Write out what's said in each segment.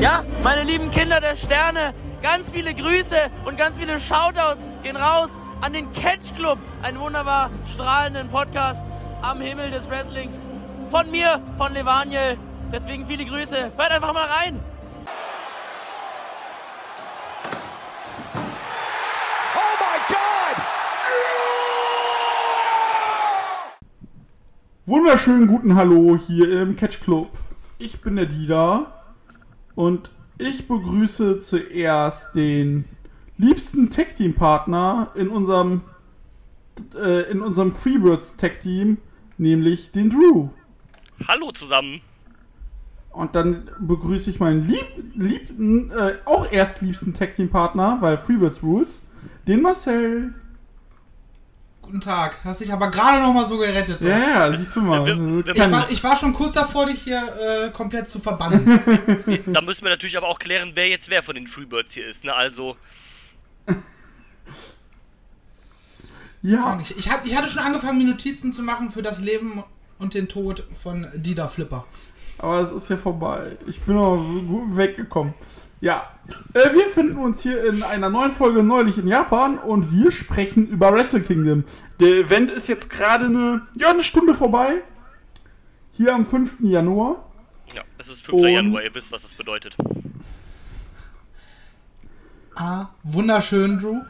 Ja, meine lieben Kinder der Sterne, ganz viele Grüße und ganz viele Shoutouts gehen raus an den Catch Club, einen wunderbar strahlenden Podcast am Himmel des Wrestlings. Von mir, von Levaniel. Deswegen viele Grüße. Hört einfach mal rein. Oh my God! Wunderschönen guten Hallo hier im Catch Club. Ich bin der Dida und ich begrüße zuerst den liebsten Tag Team Partner in unserem äh, in unserem Freebirds Tag Team, nämlich den Drew. Hallo zusammen. Und dann begrüße ich meinen lieb, liebsten, äh, auch erst liebsten Tag Team Partner, weil Freebirds Rules, den Marcel. Guten Tag. Hast dich aber gerade noch mal so gerettet. Ja, ja, siehst du mal. Wir- Ich war, ich war schon kurz davor, dich hier äh, komplett zu verbannen. Da müssen wir natürlich aber auch klären, wer jetzt wer von den Freebirds hier ist. Ne? Also, ja, ich, ich, hab, ich hatte schon angefangen, mir Notizen zu machen für das Leben und den Tod von Dida Flipper. aber es ist ja vorbei. Ich bin noch gut weggekommen. Ja, äh, wir finden uns hier in einer neuen Folge neulich in Japan und wir sprechen über Wrestle Kingdom. Der Event ist jetzt gerade eine, ja, eine Stunde vorbei. Hier am 5. Januar. ja, es ist 5. Und- Januar, ihr wisst, was das bedeutet. A. Wunderschön, Drew.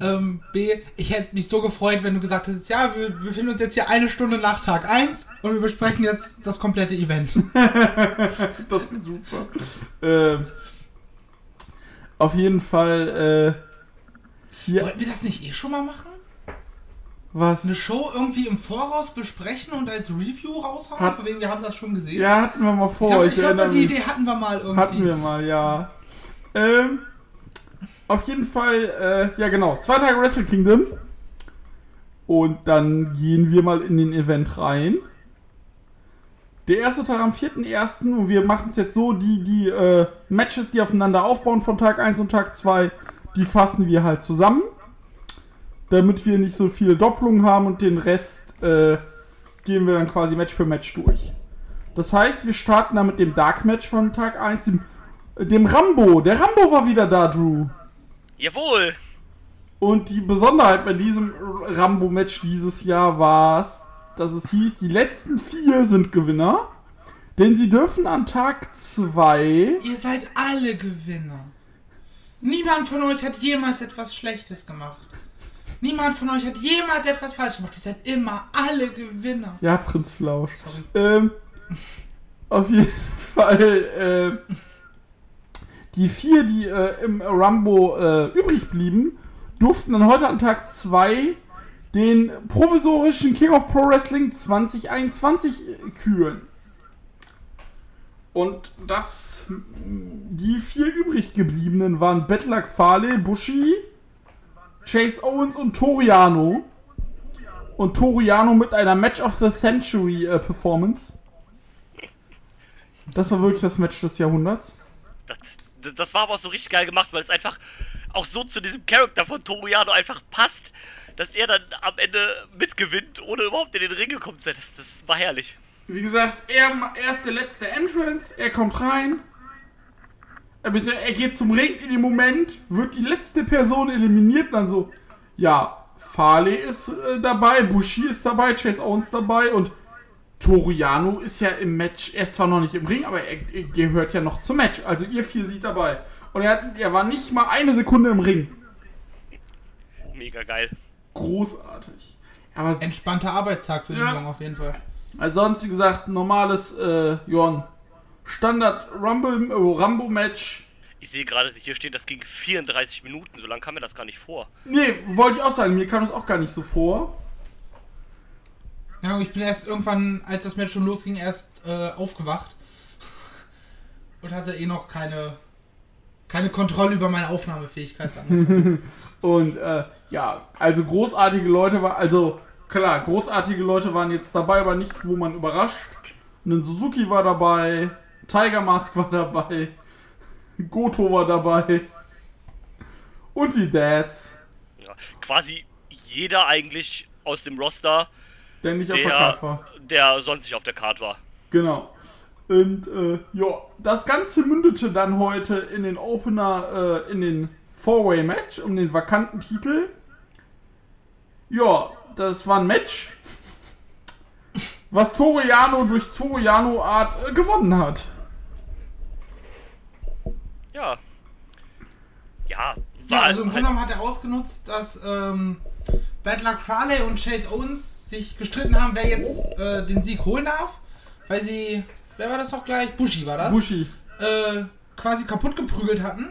Ähm, B. Ich hätte mich so gefreut, wenn du gesagt hättest, ja, wir befinden uns jetzt hier eine Stunde nach Tag 1 und wir besprechen jetzt das komplette Event. Das ist super. äh, auf jeden Fall, äh, hier, Wollten wir das nicht eh schon mal machen? was? Eine Show irgendwie im Voraus besprechen und als Review raushauen? Hat- Von wegen, wir haben das schon gesehen. Ja, hatten wir mal ich vor. glaube, ich glaub, erinnere die. Idee hatten wir mal irgendwie. Hatten wir mal, ja. Ähm, auf jeden Fall, äh, ja genau, zwei Tage Wrestle Kingdom. Und dann gehen wir mal in den Event rein. Der erste Tag am 4.1. und wir machen es jetzt so, die, die äh, Matches, die aufeinander aufbauen von Tag 1 und Tag 2, die fassen wir halt zusammen. Damit wir nicht so viele Doppelungen haben und den Rest äh, gehen wir dann quasi Match für Match durch. Das heißt, wir starten da mit dem Dark Match von Tag 1, dem, dem Rambo. Der Rambo war wieder da, Drew. Jawohl! Und die Besonderheit bei diesem Rambo-Match dieses Jahr war es, dass es hieß, die letzten vier sind Gewinner. Denn sie dürfen an Tag 2. Ihr seid alle Gewinner. Niemand von euch hat jemals etwas Schlechtes gemacht. Niemand von euch hat jemals etwas falsch gemacht. Ihr seid immer alle Gewinner. Ja, Prinz Flausch. Sorry. Ähm, auf jeden Fall, äh, die vier, die äh, im Rumbo äh, übrig blieben, durften dann heute an Tag 2 den provisorischen King of Pro Wrestling 2021 küren. Und das, die vier übrig gebliebenen waren Betlak Fale, Bushi, Chase Owens und Toriano. Und Toriano mit einer Match of the Century äh, Performance. Das war wirklich das Match des Jahrhunderts. Das, das war aber auch so richtig geil gemacht, weil es einfach auch so zu diesem Charakter von Toriano einfach passt, dass er dann am Ende mitgewinnt, ohne überhaupt in den Ring gekommen zu sein. Das, das war herrlich. Wie gesagt, er, er ist der letzte Entrance, er kommt rein. Er, er geht zum Ring in dem Moment, wird die letzte Person eliminiert und dann so, ja, Farley ist äh, dabei, Bushi ist dabei, Chase Owens dabei und Toriano ist ja im Match, er ist zwar noch nicht im Ring, aber er, er gehört ja noch zum Match. Also ihr vier seid dabei. Und er, hat, er war nicht mal eine Sekunde im Ring. Mega geil. Großartig. Aber es- Entspannter Arbeitstag für Ja. den Jungen auf jeden Fall. Also sonst, wie gesagt, normales, äh, ja, Standard Rumble, äh, Rambo-Match. Ich sehe gerade, hier steht, das ging 34 Minuten. So lange kam mir das gar nicht vor. Nee, wollte ich auch sagen, mir kam das auch gar nicht so vor. Ja, und ich bin erst irgendwann, als das Match schon losging, erst äh, aufgewacht. Und hatte eh noch keine, keine Kontrolle über meine Aufnahmefähigkeit. Und, äh, ja, also großartige Leute war, also, klar, großartige Leute waren jetzt dabei, aber nichts, wo man überrascht. Ein Suzuki war dabei, Tiger Mask war dabei, Goto war dabei. Und die Dads, Ja, quasi jeder eigentlich aus dem Roster, der nicht auf der der, Karte war. der sonst nicht auf der Karte war. Genau. Und äh, ja, das Ganze mündete dann heute in den Opener, äh, in den Four-Way-Match um den vakanten Titel. Ja, das war ein Match, was Toriano durch Toriano-Art äh, gewonnen hat. Ja. Ja, Ja, war also im Grunde genommen hat er ausgenutzt, dass ähm, Bad Luck Farley und Chase Owens sich gestritten haben, wer jetzt äh, den Sieg holen darf. Weil sie, wer war das noch gleich? Bushi war das? Bushi. Äh, quasi kaputt geprügelt hatten.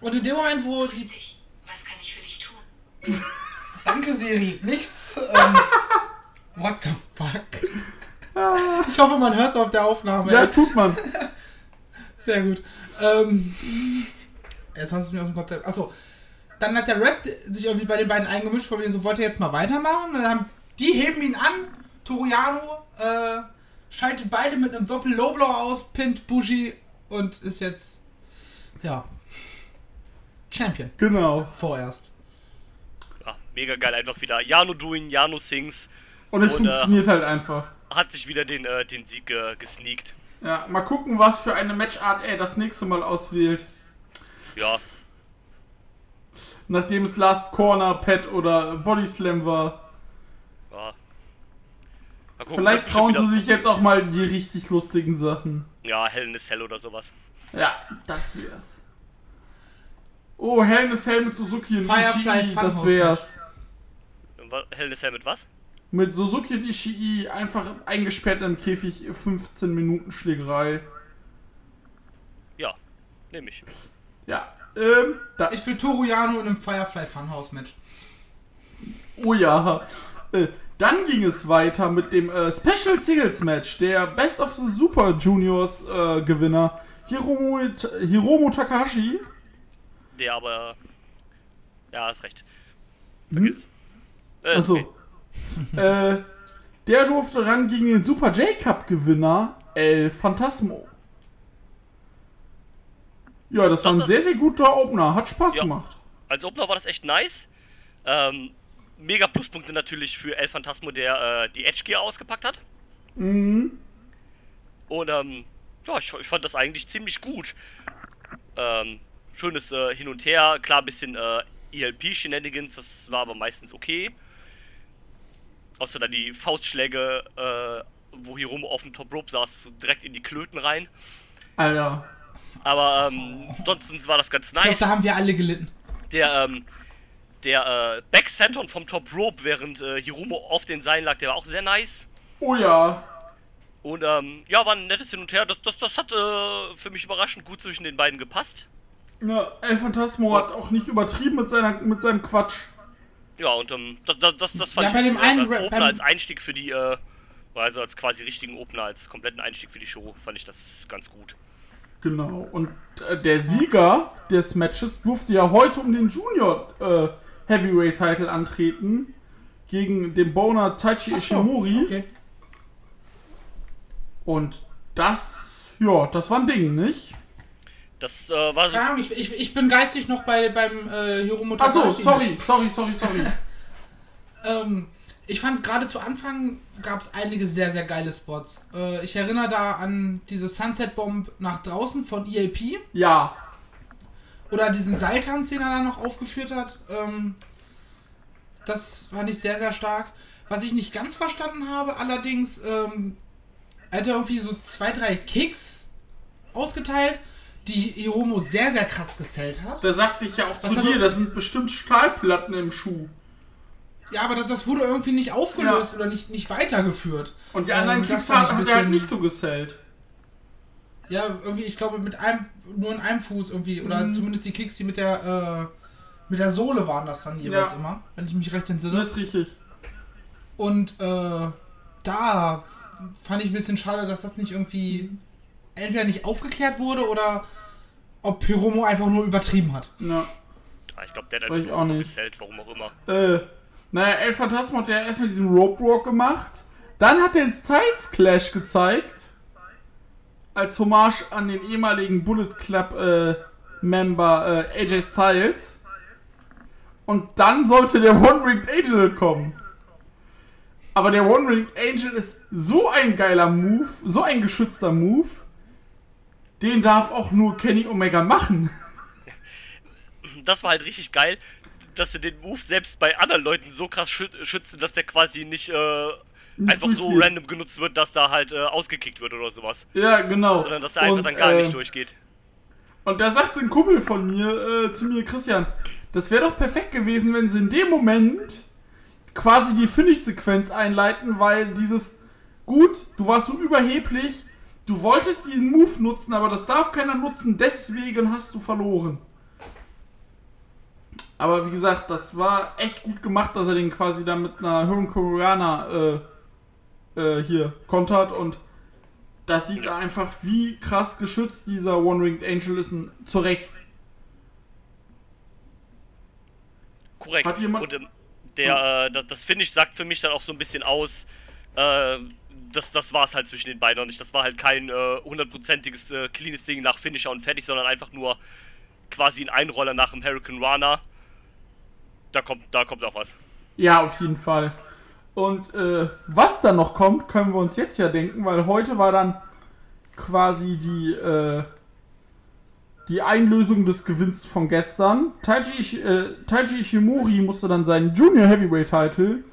Und in dem Moment, wo Grüß die. dich. Was kann ich für dich tun? Danke, Siri. Nichts. Ähm, what the fuck? Ich hoffe, man hört es auf der Aufnahme. Ja, tut man. Sehr gut. Ähm, jetzt hast du mich aus dem Konzept. Achso. Dann hat der Ref sich irgendwie bei den beiden eingemischt, von wegen so wollte er jetzt mal weitermachen. Und dann haben, die heben ihn an. Toriano äh, schaltet beide mit einem Doppel Low Blow aus, pinnt Bushi und ist jetzt ja Champion Genau. vorerst. ja, mega geil einfach wieder. Jano doing, Jano sings. Und es Und, äh, funktioniert halt einfach. Hat sich wieder den, äh, den Sieg äh, gesneakt. Ja, mal gucken, was für eine Matchart er das nächste Mal auswählt. Ja, Nachdem es Last Corner, Pet oder Body Slam war. Gucken, Vielleicht trauen sie sich jetzt auch mal die richtig lustigen Sachen. Ja, Hell in a Cell oder sowas. Ja, das wär's. Oh, Hell in a Cell mit Suzuki und Firefly Ishii, das wär's. Hell in a Cell mit was? Mit Suzuki und Ishii einfach eingesperrt im Käfig 15 Minuten Schlägerei. Ja, nehme ich. Ja, ähm, da, Ich will Toriano in einem Firefly Funhouse Match. oh ja. Äh, dann ging es weiter mit dem äh, Special Singles Match. Der Best of the Super Juniors äh, Gewinner Hiromu, Hiromu Takahashi Der aber. Ja, hast recht. Vergiss es. Äh, ist Achso. okay. äh, der durfte ran gegen den Super J-Cup-Gewinner El Phantasmo. Ja, das war Doch, ein das- sehr, sehr guter Opener. Hat Spaß Ja. gemacht. Als Opener war das echt nice. Ähm, mega Pluspunkte natürlich für El Phantasmo, der äh, die Edge Gear ausgepackt hat. Mhm. Und ähm, ja, ich, ich fand das eigentlich ziemlich gut. Ähm, schönes äh, Hin und Her, klar, bisschen äh, ELP-Shenanigans, das war aber meistens okay. Außer dann die Faustschläge, äh, wo Hiromo auf dem Top Rope saß, direkt in die Klöten rein. Alter. Aber ähm, ansonsten war das ganz Ich glaube, nice. da haben wir alle gelitten. Der, ähm, der äh, Backcenton vom Top Rope, während äh, Hiromo auf den Seilen lag, der war auch sehr nice. Oh ja. Und ähm, ja, war ein nettes Hin und Her. Das, das, das hat äh, für mich überraschend gut zwischen den beiden gepasst. ja El Phantasmo hat auch nicht übertrieben mit, seiner, mit seinem Quatsch. Ja, und ähm, das, das, das, das fand Ja, ich als, einen als Opener, als Einstieg für die, äh, also als quasi richtigen Opener, als kompletten Einstieg für die Show, fand ich das ganz gut. Genau. Und äh, der Sieger des Matches durfte ja heute um den Junior äh, Heavyweight Title antreten. Gegen den Boner Taichi Ach so, Ishimori. okay. Und das, ja, das war ein Ding, nicht? Das äh, war so. Keine Ahnung, ich, ich, ich bin geistig noch bei, beim äh, Hiromo Achso, Takahashi. sorry, sorry, sorry, sorry. Ähm, ich fand gerade zu Anfang gab es einige sehr, sehr geile Spots. Äh, ich erinnere da an diese Sunset Bomb nach draußen von ELP ja, oder diesen Seiltanz, den er da noch aufgeführt hat. Ähm, das fand ich sehr, sehr stark. Was ich nicht ganz verstanden habe, allerdings, ähm, er hat irgendwie so zwei, drei Kicks ausgeteilt, die Hiromo sehr, sehr krass gesellt hat. da sagte ich ja auch Was zu dir, das sind bestimmt Stahlplatten im Schuh. Ja, aber das, das wurde irgendwie nicht aufgelöst Ja. oder nicht, nicht weitergeführt. Und die anderen Ähm, Kicks fand ich hat hat er halt nicht so gesellt. Ja, irgendwie, ich glaube, mit einem, nur in einem Fuß irgendwie, oder Mhm. zumindest die Kicks, die mit der, äh, mit der Sohle waren das dann jeweils Ja. immer, wenn ich mich recht Das entsinne. ist richtig. Und, äh, da fand ich ein bisschen schade, dass das nicht irgendwie entweder nicht aufgeklärt wurde oder ob Hiromo einfach nur übertrieben hat. Ja. Ah, ich glaube, der hat einfach auch nur nicht. gesellt, warum auch immer. Äh, naja, El Phantasmo hat ja erstmal diesen Rope Walk gemacht. Dann hat er den Styles Clash gezeigt. Als Hommage an den ehemaligen Bullet Club äh, Member äh, AJ Styles. Und dann sollte der One-Ringed Angel kommen. Aber der One-Ringed Angel ist so ein geiler Move, so ein geschützter Move, den darf auch nur Kenny Omega machen. Das war halt richtig geil, dass sie den Move selbst bei anderen Leuten so krass schü schützen, dass der quasi nicht äh, einfach so random genutzt wird, dass da halt äh, ausgekickt wird oder sowas. Ja, genau. Sondern dass er einfach Und, dann gar äh, nicht durchgeht. Und da sagte ein Kumpel von mir äh, zu mir, Christian, das wäre doch perfekt gewesen, wenn sie in dem Moment quasi die Finish-Sequenz einleiten, weil dieses, gut, du warst so überheblich, du wolltest diesen Move nutzen, aber das darf keiner nutzen, deswegen hast du verloren. Aber wie gesagt, das war echt gut gemacht, dass er den quasi dann mit einer Hurricane äh, äh, hier kontert und das sieht einfach, wie krass geschützt dieser One-Winged Angel ist, und zu Recht. Korrekt. Hat jemand- Und ähm, der, äh, das, das Finish sagt für mich dann auch so ein bisschen aus, äh, das, das war es halt zwischen den beiden noch nicht. Das war halt kein äh, hundertprozentiges, äh, cleanes Ding nach Finisher und fertig, sondern einfach nur quasi ein Einroller nach dem Hurricane Rana. Da kommt, da kommt auch was. Ja, auf jeden Fall. Und äh, was dann noch kommt, können wir uns jetzt ja denken, weil heute war dann quasi die, äh, die Einlösung des Gewinns von gestern. Taiji, äh, Taiji Ishimori musste dann seinen Junior Heavyweight Title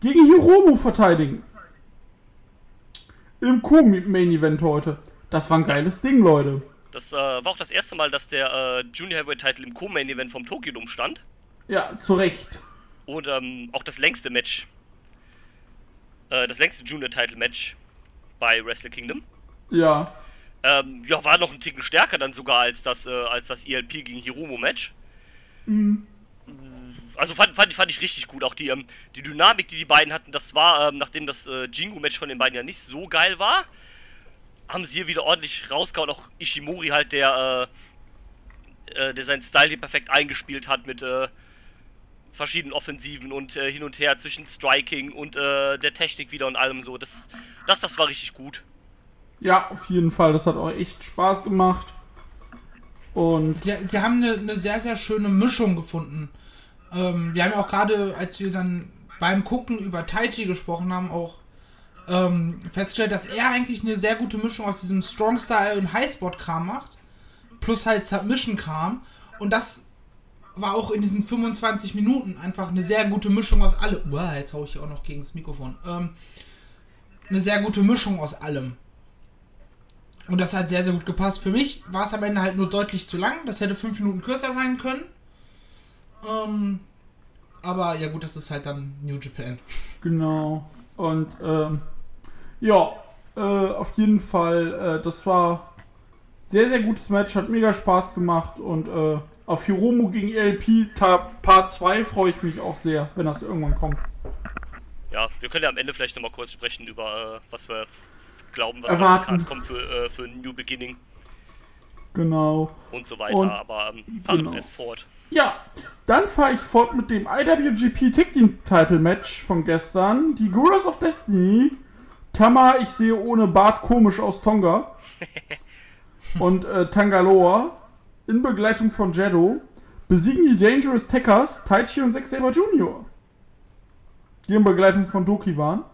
gegen Hiromu verteidigen. Im Co-Main Event heute. Das war ein geiles Ding, Leute. Das äh, war auch das erste Mal, dass der äh, Junior Heavyweight Title im Co-Main Event vom Tokyo Dome stand. Ja, zu Recht. Und ähm, auch das längste Match. Äh, das längste Junior Title Match bei Wrestle Kingdom. Ja. Ähm, ja, war noch ein Ticken stärker dann sogar als das, äh, als das ELP gegen Hiromo Match. Also fand, fand, fand ich richtig gut. Auch die, ähm, die Dynamik, die die beiden hatten, das war, ähm, nachdem das äh, Jingu-Match von den beiden ja nicht so geil war, haben sie hier wieder ordentlich rausgehauen. Auch Ishimori halt, der, äh, äh, der seinen Style hier perfekt eingespielt hat mit äh, verschiedenen Offensiven und äh, hin und her zwischen Striking und äh, der Technik wieder und allem so. Das, das, das war richtig gut. Ja, auf jeden Fall. Das hat auch echt Spaß gemacht. Und Sie, sie haben eine, eine sehr, sehr schöne Mischung gefunden. Ähm, wir haben ja auch gerade, als wir dann beim Gucken über Taichi gesprochen haben, auch ähm, festgestellt, dass er eigentlich eine sehr gute Mischung aus diesem Strong Style und Highspot-Kram macht. Plus halt Submission-Kram. Und das war auch in diesen 25 Minuten einfach eine sehr gute Mischung aus allem. Uah, jetzt hau ich hier auch noch gegen das Mikrofon. Ähm, eine sehr gute Mischung aus allem. Und das hat sehr, sehr gut gepasst. Für mich war es am Ende halt nur deutlich zu lang. Das hätte fünf Minuten kürzer sein können. Ähm, aber ja gut, das ist halt dann New Japan. Genau. Und ähm, ja, äh, auf jeden Fall, äh, das war sehr, sehr gutes Match, hat mega Spaß gemacht und äh, auf Hiromu gegen ELP Part 2 freue ich mich auch sehr, wenn das irgendwann kommt. Ja, wir können ja am Ende vielleicht nochmal kurz sprechen über, äh, was wir glauben, was Erwarten. auf kommt für, äh, für New Beginning Genau. und so weiter. Und- Aber ähm, fahren wir genau. doch erst fort. Ja, dann fahre ich fort mit dem IWGP Tag Team Title Match von gestern. Die Gorillas of Destiny. Tama, ich sehe ohne Bart komisch aus Tonga. und äh, Tangaloa in Begleitung von Jeddo besiegen die Dangerous Tackers, Taichi und Zack Saber Jr. Die in Begleitung von Doki waren.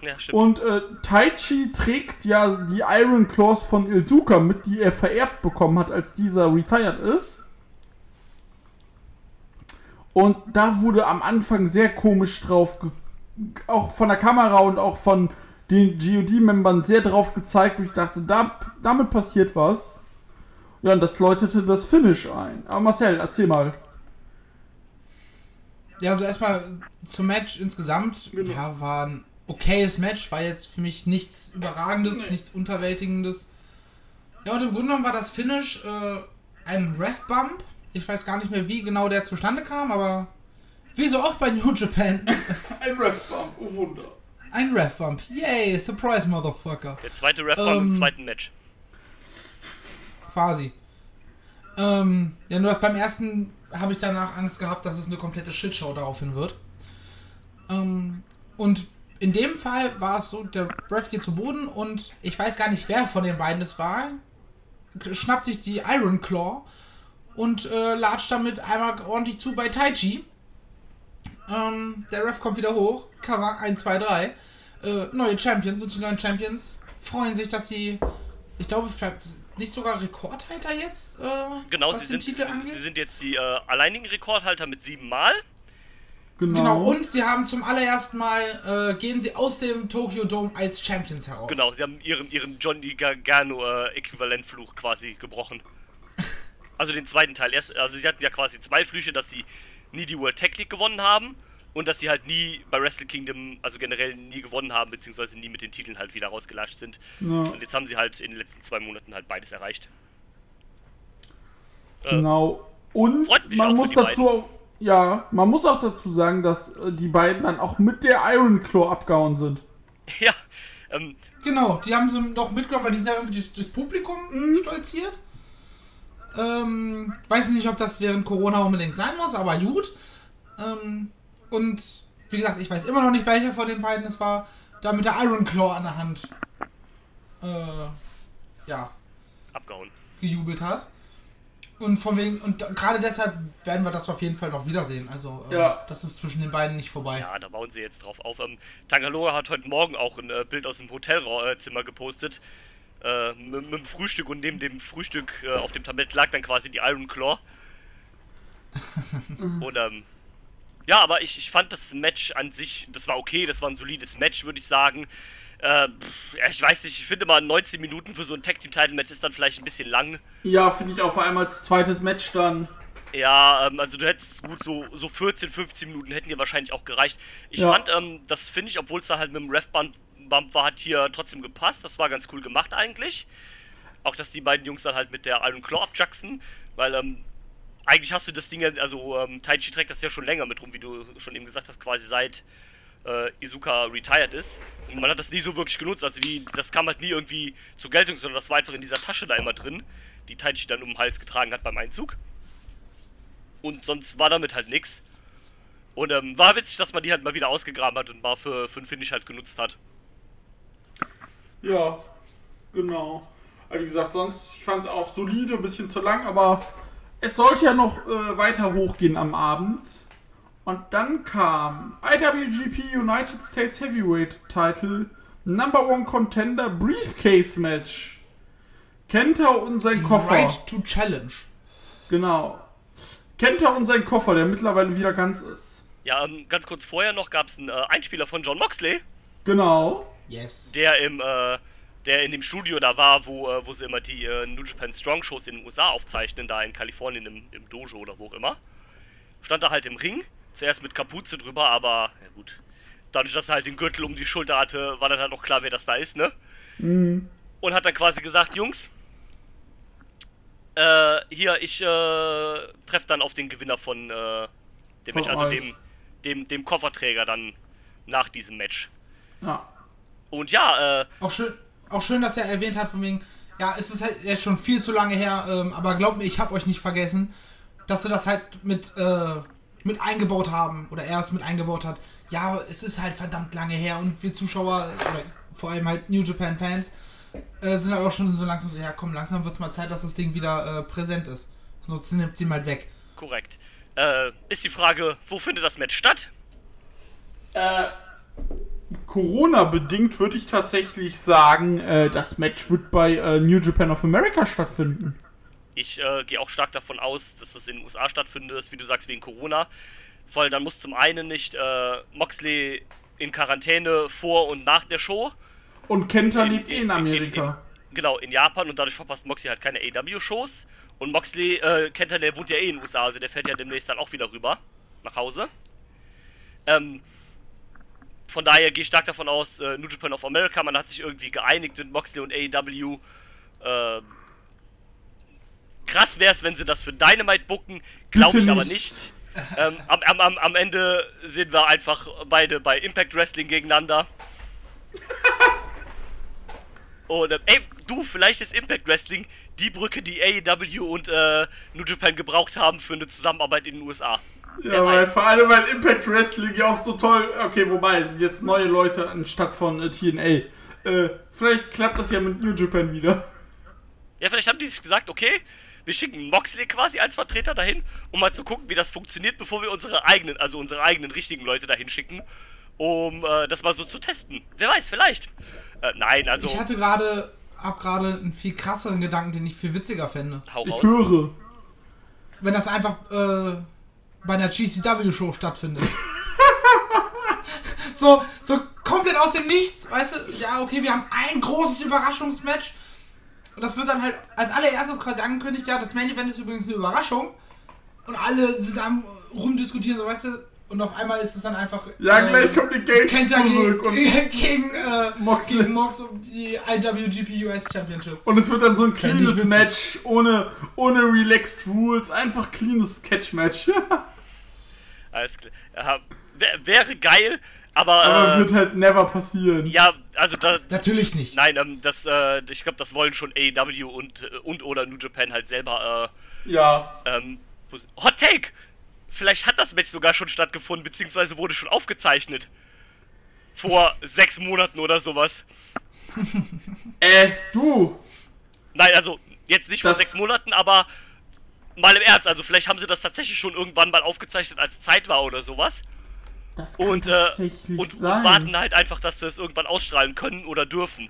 Ja. Und äh, Taichi trägt ja die Iron Claws von Ilzuka mit, die er vererbt bekommen hat, als dieser retired ist. Und da wurde am Anfang sehr komisch drauf, auch von der Kamera und auch von den GOD-Membern sehr drauf gezeigt, wo ich dachte, da, damit passiert was. Ja, und das läutete das Finish ein. Aber Marcel, erzähl mal. Ja, also erstmal zum Match insgesamt. Ja, war ein okayes Match. War jetzt für mich nichts Überragendes, nichts Unterwältigendes. Ja, und im Grunde genommen war das Finish äh, ein Ref-Bump. Ich weiß gar nicht mehr, wie genau der zustande kam, aber wie so oft bei New Japan, Ein Ref-Bump, oh Wunder. ein Ref-Bump. Yay, surprise, Motherfucker. Der zweite Ref Ähm, im zweiten Match. Quasi. Ähm, ja, nur beim ersten habe ich danach Angst gehabt, dass es eine komplette Shitshow daraufhin wird. Ähm, und in dem Fall war es so, der Ref geht zu Boden und ich weiß gar nicht, wer von den beiden es war, schnappt sich die Iron Claw und äh, latscht damit einmal ordentlich zu bei Taichi. Ähm, der Ref kommt wieder hoch, Cover 1, 2, 3. äh, neue Champions und die neuen Champions freuen sich, dass sie, ich glaube, ver- nicht sogar Rekordhalter jetzt, äh, Genau, was sie den sind, Titel sie, angeht. sie sind jetzt die äh, alleinigen Rekordhalter mit sieben Mal. Genau. Genau, und sie haben zum allerersten Mal, äh, gehen sie aus dem Tokyo Dome als Champions heraus. Genau, sie haben ihren, ihren Johnny Gargano-Äquivalentfluch quasi gebrochen. Also den zweiten Teil. Erst, also sie hatten ja quasi zwei Flüche, dass sie nie die World Tag League gewonnen haben und dass sie halt nie bei Wrestle Kingdom, also generell nie gewonnen haben, beziehungsweise nie mit den Titeln halt wieder rausgelascht sind. Ja. Und jetzt haben sie halt in den letzten zwei Monaten halt beides erreicht. Genau. Und Freut mich man auch für muss die dazu auch, ja, man muss auch dazu sagen, dass äh, die beiden dann auch mit der Iron Claw abgehauen sind. Ja, ähm, Genau, die haben sie noch mitgenommen, weil die sind ja irgendwie durchs, durchs Publikum Mhm. stolziert. Ähm, weiß nicht, ob das während Corona unbedingt sein muss, aber gut. Ähm, und wie gesagt, ich weiß immer noch nicht, welcher von den beiden es war, da mit der Iron Claw an der Hand äh, ja, abgehauen. gejubelt hat. Und von wegen, und gerade deshalb werden wir das auf jeden Fall noch wiedersehen. Also, äh, Ja. das ist zwischen den beiden nicht vorbei. Ja, da bauen sie jetzt drauf auf. Ähm, Tangaloa hat heute Morgen auch ein äh, Bild aus dem Hotelzimmer gepostet. Äh, mit, mit dem Frühstück und neben dem Frühstück äh, auf dem Tablett lag dann quasi die Iron Claw. und ähm, ja, aber ich, ich fand das Match an sich, das war okay, das war ein solides Match, würde ich sagen. Äh, ich weiß nicht, ich finde mal 19 Minuten für so ein Tag Team Title Match ist dann vielleicht ein bisschen lang. Ja, finde ich auch vor allem als zweites Match dann. Ja, ähm, also du hättest gut so, so 14, 15 Minuten hätten dir wahrscheinlich auch gereicht. Ich Ja. fand, ähm, das finde ich, obwohl es da halt mit dem Ref-Bump Bump war, hat hier trotzdem gepasst. Das war ganz cool gemacht eigentlich. Auch, dass die beiden Jungs dann halt mit der Iron Claw abjacksen, weil, ähm, eigentlich hast du das Ding ja, also ähm, Taichi trägt das ja schon länger mit rum, wie du schon eben gesagt hast, quasi seit äh, Izuka retired ist. Und man hat das nie so wirklich genutzt, also die, das kam halt nie irgendwie zur Geltung, sondern das war einfach in dieser Tasche da immer drin, die Taichi dann um den Hals getragen hat beim Einzug. Und sonst war damit halt nix. Und ähm, war witzig, dass man die halt mal wieder ausgegraben hat und mal für, für ein Finish halt genutzt hat. Ja, genau. Wie gesagt, sonst, ich fand es auch solide, ein bisschen zu lang, aber es sollte ja noch äh, weiter hochgehen am Abend. Und dann kam IWGP United States Heavyweight Title Number One Contender Briefcase Match. Kenta und sein Koffer. Right to Challenge. Genau. Kenta und sein Koffer, der mittlerweile wieder ganz ist. Ja, ähm, ganz kurz vorher noch gab es einen äh, Einspieler von John Moxley, Genau. Yes. der im, äh, der in dem Studio da war, wo, äh, wo sie immer die äh, New Japan Strong Shows in den USA aufzeichnen, da in Kalifornien im, im Dojo oder wo auch immer. Stand da halt im Ring, zuerst mit Kapuze drüber, aber ja gut. Dadurch, dass er halt den Gürtel um die Schulter hatte, war dann halt auch klar, wer das da ist, ne? Und hat dann quasi gesagt, Jungs, äh, hier, ich äh, treffe dann auf den Gewinner von äh, dem Match, also dem, dem, dem Kofferträger dann nach diesem Match. Ja. Und ja, äh, Auch schön, auch schön, dass er erwähnt hat, von wegen, ja, es ist halt jetzt schon viel zu lange her, ähm, aber glaubt mir, ich habe euch nicht vergessen, dass sie das halt mit, äh, mit eingebaut haben, oder er es mit eingebaut hat. Ja, es ist halt verdammt lange her und wir Zuschauer, oder vor allem halt New Japan Fans, äh, sind halt auch schon so langsam so, ja komm, langsam wird es mal Zeit, dass das Ding wieder äh, präsent ist. Sonst nimmt sie halt weg. korrekt. Äh, ist die Frage, wo findet das Match statt? Corona-bedingt würde ich tatsächlich sagen, äh, das Match wird bei äh, New Japan of America stattfinden. Ich äh, gehe auch stark davon aus, dass es in den USA stattfindet, wie du sagst, wegen Corona. Weil dann muss zum einen nicht äh, Moxley in Quarantäne vor und nach der Show. Und Kenta lebt eh in- in in- Amerika. in- Genau, in Japan und dadurch verpasst Moxley halt keine AW-Shows. Und Moxley, äh, kennt er, der wohnt ja eh in den USA, also der fährt ja demnächst dann auch wieder rüber nach Hause. Ähm, von daher gehe ich stark davon aus, äh, New Japan of America, man hat sich irgendwie geeinigt mit Moxley und AEW. Äh, krass wäre es, wenn sie das für Dynamite bucken, glaube ich aber nicht. ähm, am, am, am, Ende sehen wir einfach beide bei Impact Wrestling gegeneinander. Und ähm, ey, du, vielleicht ist Impact Wrestling die Brücke, die AEW und äh, New Japan gebraucht haben für eine Zusammenarbeit in den USA. Ja, weil, vor allem, weil Impact Wrestling ja auch so toll. Okay, wobei, es sind jetzt neue Leute anstatt von äh, TNA. Äh, vielleicht klappt das ja mit New Japan wieder. Ja, vielleicht haben die sich gesagt, okay, wir schicken Moxley quasi als Vertreter dahin, um mal zu gucken, wie das funktioniert, bevor wir unsere eigenen, also unsere eigenen richtigen Leute dahin schicken. um äh, das mal so zu testen. Wer weiß, vielleicht. Äh, nein, also Ich hatte gerade, hab gerade einen viel krasseren Gedanken, den ich viel witziger fände. hau Ich raus. höre. Wenn das einfach äh, bei einer GCW-Show stattfindet. so, so komplett aus dem Nichts, weißt du? Ja, okay, wir haben ein großes Überraschungsmatch. Und das wird dann halt als allererstes quasi angekündigt, ja, das Main Event ist übrigens eine Überraschung. Und alle sind am rumdiskutieren, so weißt du. Und auf einmal ist es dann einfach. Ja, äh, gleich kommt die Gate Kenta gegen, zurück. Und, gegen, äh, Moxley. gegen Mox um die IWGP US Championship. und es wird dann so ein cleanes. Match, ohne, ohne relaxed Rules, einfach cleanes Catch-Match. Alles klar. Ja, wär, wäre geil, aber, Aber äh, wird halt never passieren. ja, also da, Natürlich nicht. nein, ähm, das, äh, ich glaube, das wollen schon AEW und, äh, und oder New Japan halt selber, Ja. äh, ähm, Hot Take! Vielleicht hat das Match sogar schon stattgefunden, beziehungsweise wurde schon aufgezeichnet. Vor sechs Monaten oder sowas. Äh, du. Nein, also jetzt nicht vor Das- sechs Monaten, aber mal im Ernst. Also vielleicht haben sie das tatsächlich schon irgendwann mal aufgezeichnet, als Zeit war oder sowas. Das kann Und, äh, tatsächlich und, und warten halt einfach, dass sie es irgendwann ausstrahlen können oder dürfen.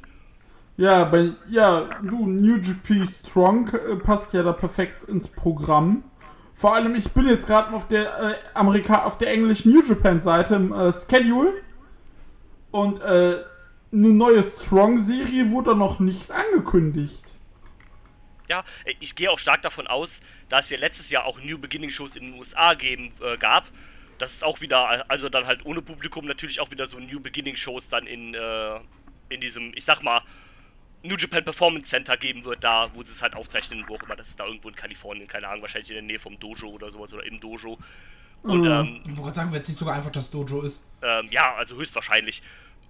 Ja, bei, ja, du, New GP Strong äh, passt ja da perfekt ins Programm. Vor allem, ich bin jetzt gerade auf der äh, Amerika auf der englischen New Japan Seite im äh, Schedule und äh, eine neue Strong-Serie wurde noch nicht angekündigt. Ja, äh, ich gehe auch stark davon aus, da es ja letztes Jahr auch New Beginning Shows in den USA geben, äh, gab, dass es auch wieder, also dann halt ohne Publikum natürlich auch wieder so New Beginning Shows dann in, äh, in diesem, ich sag mal, New Japan Performance Center geben wird, da, wo sie es halt aufzeichnen, wo auch immer, das ist da irgendwo in Kalifornien, keine Ahnung, wahrscheinlich in der Nähe vom Dojo oder sowas oder im Dojo. Und Mhm. ähm, Ich wollte gerade sagen, wenn es nicht sogar einfach das Dojo ist. ähm, ja, also höchstwahrscheinlich.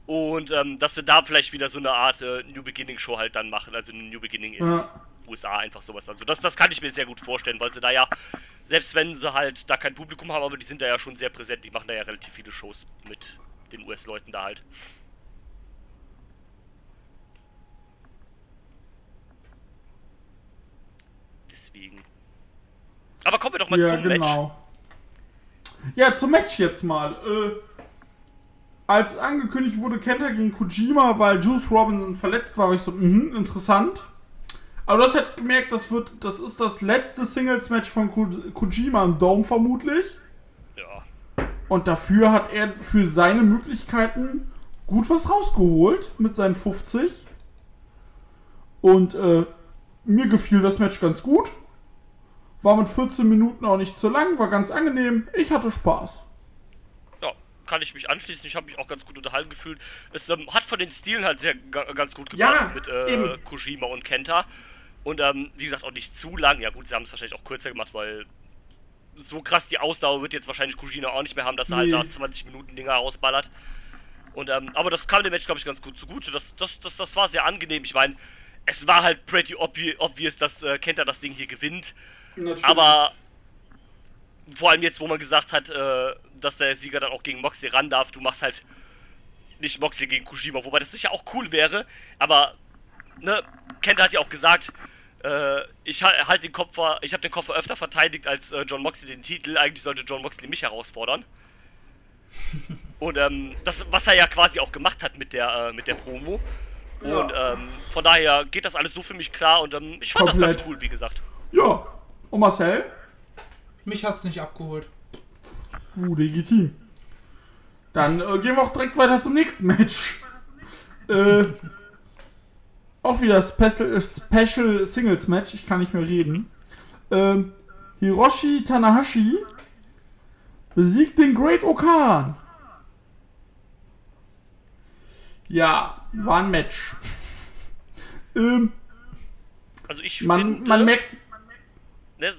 Und ähm, dass sie da vielleicht wieder so eine Art äh, New Beginning Show halt dann machen, also eine New Beginning in Ja. USA einfach sowas. Also das, das kann ich mir sehr gut vorstellen, weil sie da ja, selbst wenn sie halt da kein Publikum haben, aber die sind da ja schon sehr präsent, die machen da ja relativ viele Shows mit den US-Leuten da halt. Deswegen. Aber kommen wir doch mal ja, zum Match. genau. Ja, zum Match jetzt mal. Äh, als angekündigt wurde Kenta gegen Kojima, weil Juice Robinson verletzt war, war ich so, mhm, interessant. Aber das hat gemerkt, das wird, das ist das letzte Singles-Match von Ko Kojima im Dome vermutlich. Ja. Und dafür hat er für seine Möglichkeiten gut was rausgeholt mit seinen 50. Und äh, mir gefiel das Match ganz gut. War mit 14 Minuten auch nicht zu lang, war ganz angenehm. Ich hatte Spaß. Ja, kann ich mich anschließen. Ich habe mich auch ganz gut unterhalten gefühlt. Es ähm, hat von den Stilen halt sehr ga- ganz gut Ja, gepasst mit äh. Kojima und Kenta. Und ähm, wie gesagt, auch nicht zu lang. Ja gut, sie haben es wahrscheinlich auch kürzer gemacht, weil so krass die Ausdauer wird jetzt wahrscheinlich Kojima auch nicht mehr haben, dass er Nee. halt da 20 Minuten Dinger rausballert. Und ähm, aber das kam dem Match, glaube ich, ganz gut zugute. Das, das, das, das war sehr angenehm. Ich meine, es war halt pretty obvi obvious, dass äh, Kenta das Ding hier gewinnt. Aber vor allem jetzt, wo man gesagt hat, äh, dass der Sieger dann auch gegen Moxley ran darf, du machst halt nicht Moxley gegen Kojima, wobei das sicher auch cool wäre, aber ne, Kenta hat ja auch gesagt, äh, ich ha- halt den Kopf, ich habe den Koffer öfter verteidigt als äh, John Moxley den Titel. Eigentlich sollte John Moxley mich herausfordern. Und ähm, das, was er ja quasi auch gemacht hat mit der, äh, mit der Promo. Und ähm, von daher geht das alles so für mich klar und ähm, ich fand das Komplett. ganz cool, wie gesagt. Ja. Und Marcel? Mich hat's nicht abgeholt. Uh, legitim. Dann äh, gehen wir auch direkt weiter zum nächsten Match. Äh, auch wieder Special, äh, Special Singles Match. Ich kann nicht mehr reden. Ähm, Hiroshi Tanahashi besiegt den Great Okan. Ja, war ein Match. ähm, Also ich man, finde... man merkt. ne,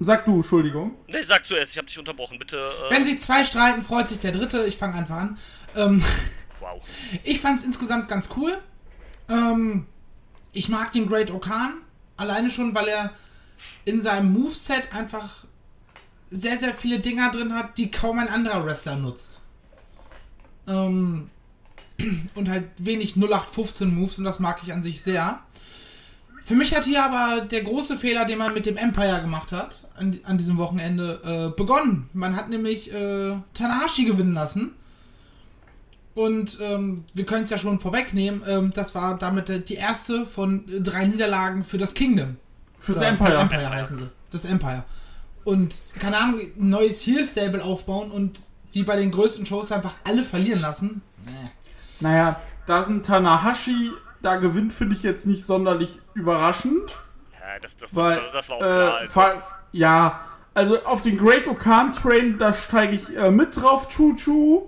Sag du, Entschuldigung. ne, sag zuerst, ich habe dich unterbrochen, bitte. Äh, Wenn sich zwei streiten, freut sich der dritte. Ich fange einfach an. Ähm, wow. ich fand's insgesamt ganz cool. Ähm, ich mag den Great Okan. Alleine schon, weil er in seinem Moveset einfach sehr, sehr viele Dinger drin hat, die kaum ein anderer Wrestler nutzt. Ähm, und halt wenig 0815 Moves und das mag ich an sich sehr. Für mich hat hier aber der große Fehler, den man mit dem Empire gemacht hat, an, an diesem Wochenende, äh, begonnen. Man hat nämlich äh, Tanahashi gewinnen lassen. Und ähm, wir können es ja schon vorwegnehmen, ähm, das war damit äh, die erste von äh, drei Niederlagen für das Kingdom. Fürs Oder Empire. Empire heißen sie. Das Empire. Und, keine Ahnung, ein neues Heel-Stable aufbauen und die bei den größten Shows einfach alle verlieren lassen. Nee. Naja, da sind Tanahashi, da gewinnt, finde ich jetzt nicht sonderlich überraschend. Ja, das, das, das, Weil, das war auch äh, klar. Also. fa- ja, also auf den Great Okan Train, da steige ich äh, mit drauf, Chu Chu.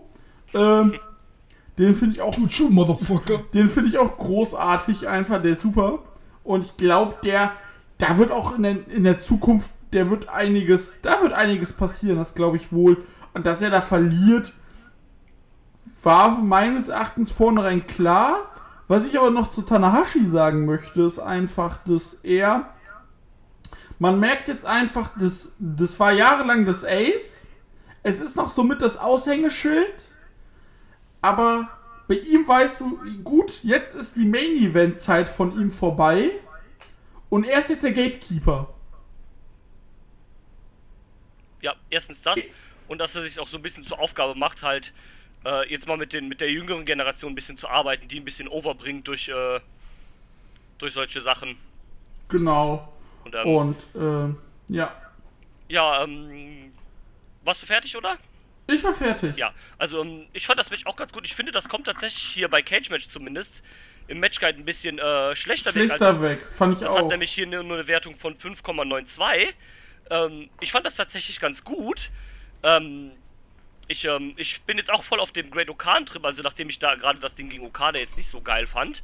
Ähm, den finde ich auch, Chuchu, Motherfucker. den finde ich auch großartig einfach, der ist super. Und ich glaube, der, da wird auch in der, in der Zukunft, der wird einiges, da wird einiges passieren, das glaube ich wohl. Und dass er da verliert, war meines Erachtens vornherein klar. Was ich aber noch zu Tanahashi sagen möchte, ist einfach, dass er. Man merkt jetzt einfach, das, das war jahrelang das Ace. Es ist noch somit das Aushängeschild. Aber bei ihm weißt du, gut, jetzt ist die Main-Event-Zeit von ihm vorbei. Und er ist jetzt der Gatekeeper. Ja, erstens das. Und dass er sich auch so ein bisschen zur Aufgabe macht, halt äh, jetzt mal mit, den, mit der jüngeren Generation ein bisschen zu arbeiten, die ein bisschen overbringt durch, äh, durch solche Sachen. Genau. Und, ähm, Und, äh, ja. ja, ähm, warst du fertig, oder? Ich war fertig. Ja, also ähm, ich fand das Match auch ganz gut. Ich finde, das kommt tatsächlich hier bei Cage Match zumindest im Matchguide ein bisschen äh, schlechter, weg. Schlechter als es- weg, fand ich Das auch. hat nämlich hier nur nur eine Wertung von 5,92. Ähm, ich fand das tatsächlich ganz gut. Ähm, ich, ähm, ich bin jetzt auch voll auf dem Great Okan-Trip, also nachdem ich da gerade das Ding gegen Okada jetzt nicht so geil fand.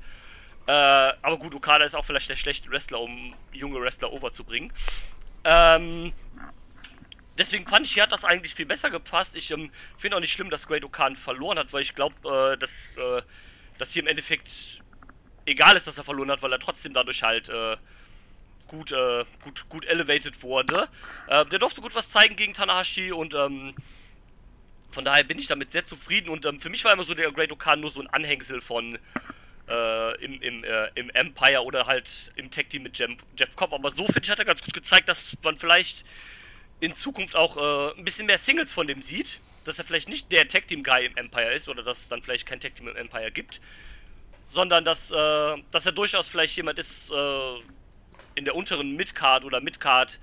Äh, aber gut, Okada ist auch vielleicht der schlechte Wrestler, um junge Wrestler overzubringen. Ähm, deswegen fand ich, hier hat das eigentlich viel besser gepasst. Ich ähm, finde auch nicht schlimm, dass Great Okan verloren hat, weil ich glaube, äh, dass, äh, dass hier im Endeffekt egal ist, dass er verloren hat, weil er trotzdem dadurch halt äh, gut, äh, gut, gut elevated wurde. Äh, der durfte gut was zeigen gegen Tanahashi und ähm, von daher bin ich damit sehr zufrieden und ähm, für mich war immer so der Great Okan nur so ein Anhängsel von äh, im, im, äh, im Empire oder halt im Tag Team mit Jeff, Jeff Cobb. Aber so finde ich, hat er ganz gut gezeigt, dass man vielleicht in Zukunft auch äh, ein bisschen mehr Singles von dem sieht. Dass er vielleicht nicht der Tag Team Guy im Empire ist oder dass es dann vielleicht kein Tag Team im Empire gibt. Sondern dass, äh, dass er durchaus vielleicht jemand ist äh, in der unteren Midcard oder Midcard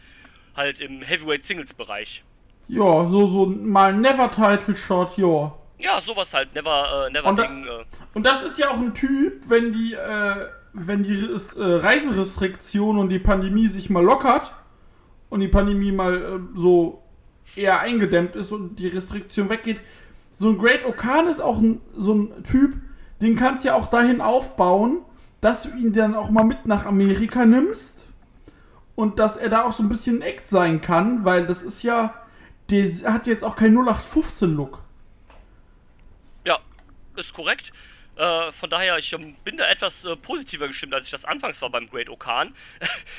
halt im Heavyweight Singles Bereich. Ja, so, so mal Never-Title-Shot, ja. Ja, sowas halt, never, äh, never Und da- Ding. Äh, Und das ist ja auch ein Typ, wenn die, äh, wenn die äh, Reiserestriktion und die Pandemie sich mal lockert und die Pandemie mal äh, so eher eingedämmt ist und die Restriktion weggeht. So ein Great Okan ist auch ein, so ein Typ, den kannst du ja auch dahin aufbauen, dass du ihn dann auch mal mit nach Amerika nimmst und dass er da auch so ein bisschen ein Act sein kann, weil das ist ja, der hat jetzt auch keinen 0815-Look. Ja, ist korrekt. Äh, von daher, ich ähm, bin da etwas äh, positiver gestimmt, als ich das anfangs war beim Great Okan.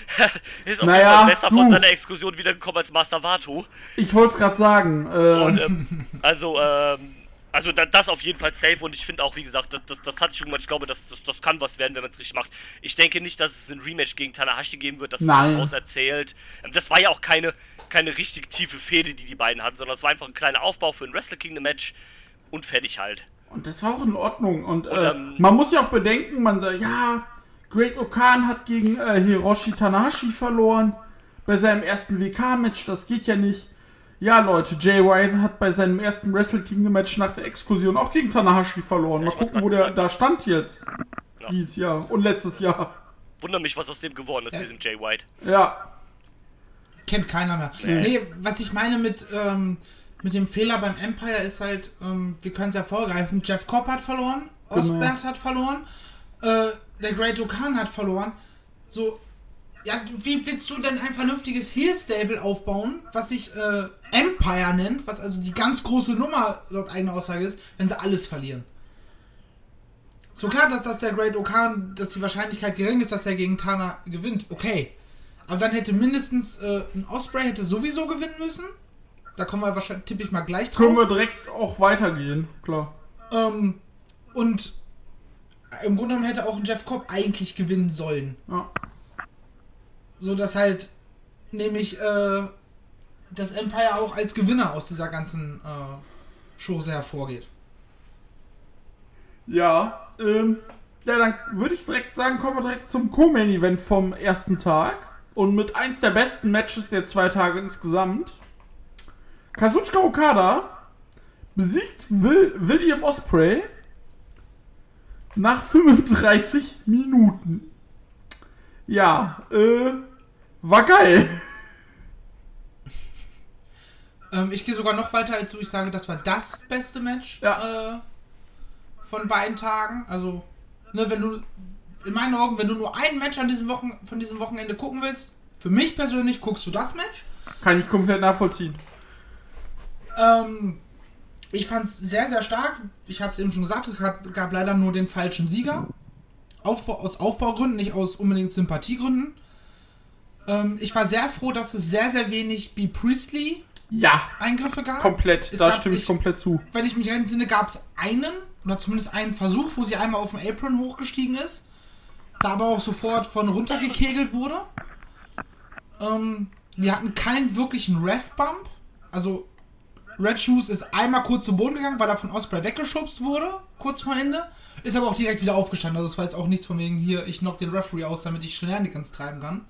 ist auf Naja, jeden Fall besser von du. seiner Exkursion wiedergekommen als Master Vato. Ich wollte es gerade sagen. Äh, Und, ähm, also, ähm, also da, das auf jeden Fall safe und ich finde auch, wie gesagt, das, das, das hat sich schon gemacht. Ich glaube, das, das, das kann was werden, wenn man es richtig macht. Ich denke nicht, dass es ein Rematch gegen Tanahashi geben wird, das ist Nein. jetzt auserzählt. Ähm, Das war ja auch keine, keine richtig tiefe Fehde, die die beiden hatten, sondern es war einfach ein kleiner Aufbau für ein Wrestle Kingdom Match und fertig halt. Und das war auch in Ordnung. Und, Und, äh, ähm, man muss ja auch bedenken, man sagt, ja, Great Okan hat gegen äh, Hiroshi Tanahashi verloren bei seinem ersten WK-Match, das geht ja nicht. Ja, Leute, Jay White hat bei seinem ersten Wrestle Kingdom-Match nach der Exkursion auch gegen Tanahashi verloren. Mal wollt's gucken, wo der da stand jetzt. Ja. Dieses Jahr und letztes Jahr. Wunder mich, was aus dem geworden ist, diesem Jay White. Ja, Kennt keiner mehr. Nee, was ich meine mit, ähm, mit dem Fehler beim Empire ist halt, ähm, wir können es ja vorgreifen, Jeff Cobb hat verloren, Genau. Osbert hat verloren, äh, der Great Okan hat verloren. So, ja, wie willst du denn ein vernünftiges Heel-Stable aufbauen, was sich äh, Empire nennt, was also die ganz große Nummer laut eigener Aussage ist, wenn sie alles verlieren? So klar, dass, dass der Great Okan, dass die Wahrscheinlichkeit gering ist, dass er gegen Tana gewinnt, okay. Aber dann hätte mindestens äh, ein Osprey hätte sowieso gewinnen müssen. Da kommen wir wahrscheinlich, tippe ich mal gleich drauf. können wir direkt auch weitergehen, klar. Ähm, und im Grunde genommen hätte auch ein Jeff Cobb eigentlich gewinnen sollen. Ja. So dass halt nämlich äh, das Empire auch als Gewinner aus dieser ganzen äh, Chose hervorgeht. Ja, ähm, ja, dann würde ich direkt sagen, kommen wir direkt zum Co-Main-Event vom ersten Tag. Und mit eins der besten Matches der zwei Tage insgesamt. Kazuchika Okada besiegt Will William Osprey nach 35 Minuten. Ja, äh, war geil. Ähm, ich gehe sogar noch weiter als du. Ich sage, das war das beste Match Ja. äh, von beiden Tagen. Also, ne, wenn du, in meinen Augen, wenn du nur ein Match an diesem Wochen, von diesem Wochenende gucken willst, für mich persönlich guckst du das Match. Kann ich komplett nachvollziehen. Ähm, ich fand es sehr, sehr stark. Ich habe es eben schon gesagt, es gab, gab leider nur den falschen Sieger. Aufbau, aus Aufbaugründen, nicht aus unbedingt Sympathiegründen. Ähm, ich war sehr froh, dass es sehr, sehr wenig B. Priestley Ja, Eingriffe gab. komplett. Es Da gab- stimme ich ich- komplett zu. Wenn ich mich recht entsinne, gab es einen, oder zumindest einen Versuch, wo sie einmal auf dem Apron hochgestiegen ist. Da aber auch sofort von runtergekegelt wurde. Ähm, wir hatten keinen wirklichen Ref-Bump. Also, Red Shoes ist einmal kurz zu Boden gegangen, weil er von Osprey weggeschubst wurde, kurz vor Ende. Ist aber auch direkt wieder aufgestanden. Also, es war jetzt auch nichts von wegen hier, ich knock den Referee aus, damit ich Shenanigans treiben kann.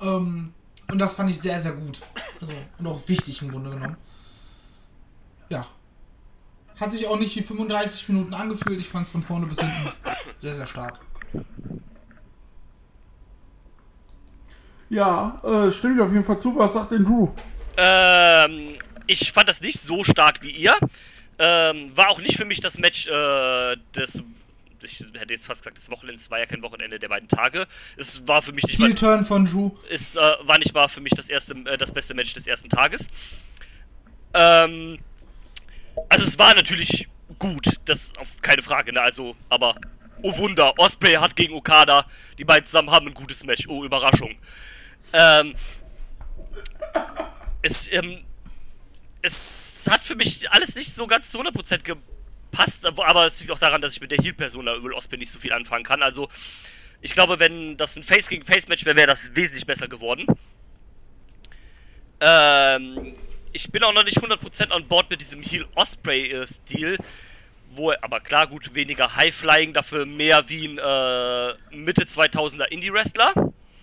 Ähm, und das fand ich sehr, sehr gut. Also, und auch wichtig im Grunde genommen. Ja. Hat sich auch nicht wie 35 Minuten angefühlt. Ich fand es von vorne bis hinten sehr, sehr stark. Ja, äh, stimme ich auf jeden Fall zu. Was sagt denn Drew? Ähm, ich fand das nicht so stark wie ihr. Ähm, war auch nicht für mich das Match äh, des. Ich hätte jetzt fast gesagt, des Wochenends war ja kein Wochenende der beiden Tage. Es war für mich nicht mal. Turn von Drew. Es äh, war nicht mal für mich das erste, äh, das beste Match des ersten Tages. Ähm, also es war natürlich gut, das auf keine Frage, ne? Also, aber oh Wunder, Osprey hat gegen Okada, die beiden zusammen haben ein gutes Match. Oh Überraschung. Ähm, es, ähm, es hat für mich alles nicht so ganz zu 100% gepasst, aber es liegt auch daran, dass ich mit der Heel-Person Will Osprey nicht so viel anfangen kann. Also, ich glaube, wenn das ein Face gegen Face Match wäre, wäre das wesentlich besser geworden. Ähm, ich bin auch noch nicht 100% an Bord mit diesem Heel Osprey Stil, wo aber klar gut weniger High Flying, dafür mehr wie ein äh, Mitte 2000er Indie Wrestler.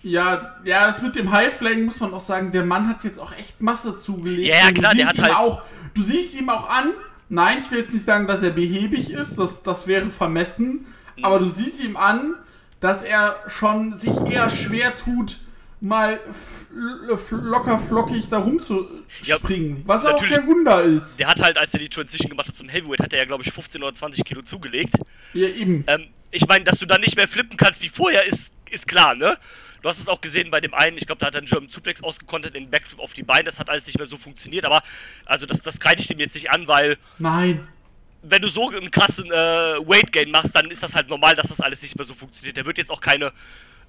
Ja, ja, das mit dem Highflang muss man auch sagen, der Mann hat jetzt auch echt Masse zugelegt. Ja, ja, klar, der hat halt- Auch, du siehst ihm auch an, nein, ich will jetzt nicht sagen, dass er behäbig ist, das, das wäre vermessen, Mhm. aber du siehst ihm an, dass er schon sich eher schwer tut, mal locker flockig da rumzuspringen. Ja, was auch natürlich. kein Wunder ist. Der hat halt, als er die Transition gemacht hat zum Heavyweight, hat er ja, glaube ich, 15 oder 20 Kilo zugelegt. Ja, eben. Ähm, ich meine, dass du dann nicht mehr flippen kannst wie vorher, ist, ist klar, ne? Du hast es auch gesehen bei dem einen, ich glaube, da hat er einen German Suplex ausgekontert, den Backflip auf die Beine, das hat alles nicht mehr so funktioniert, aber also das, das kreide ich dem jetzt nicht an, weil Nein. wenn du so einen krassen äh, Weight Gain machst, dann ist das halt normal, dass das alles nicht mehr so funktioniert. Der wird jetzt auch keine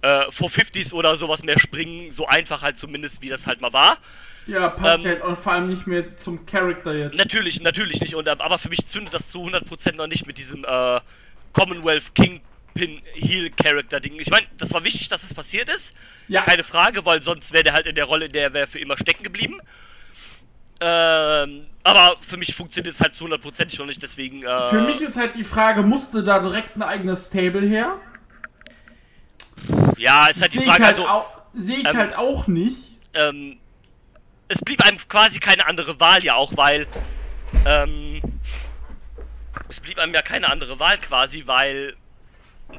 äh, 450s oder sowas mehr springen, so einfach halt zumindest, wie das halt mal war. Ja, passt Ähm, halt auch vor allem nicht mehr zum Charakter jetzt. Natürlich, natürlich nicht. Und, äh, aber für mich zündet das zu 100% noch nicht mit diesem äh, Commonwealth Kingpin Heel Character Ding. Ich meine, das war wichtig, dass es passiert ist. Ja. Keine Frage, weil sonst wäre der halt in der Rolle, in der wäre für immer stecken geblieben. Ähm, aber für mich funktioniert es halt zu 100% noch nicht, deswegen. Äh, Für mich ist halt die Frage, musste da direkt ein eigenes Stable her? Ja, ist halt die Frage, halt also. sehe ich ähm, halt auch nicht. ähm, es blieb einem quasi keine andere Wahl ja auch, weil ähm, es blieb einem ja keine andere Wahl quasi, weil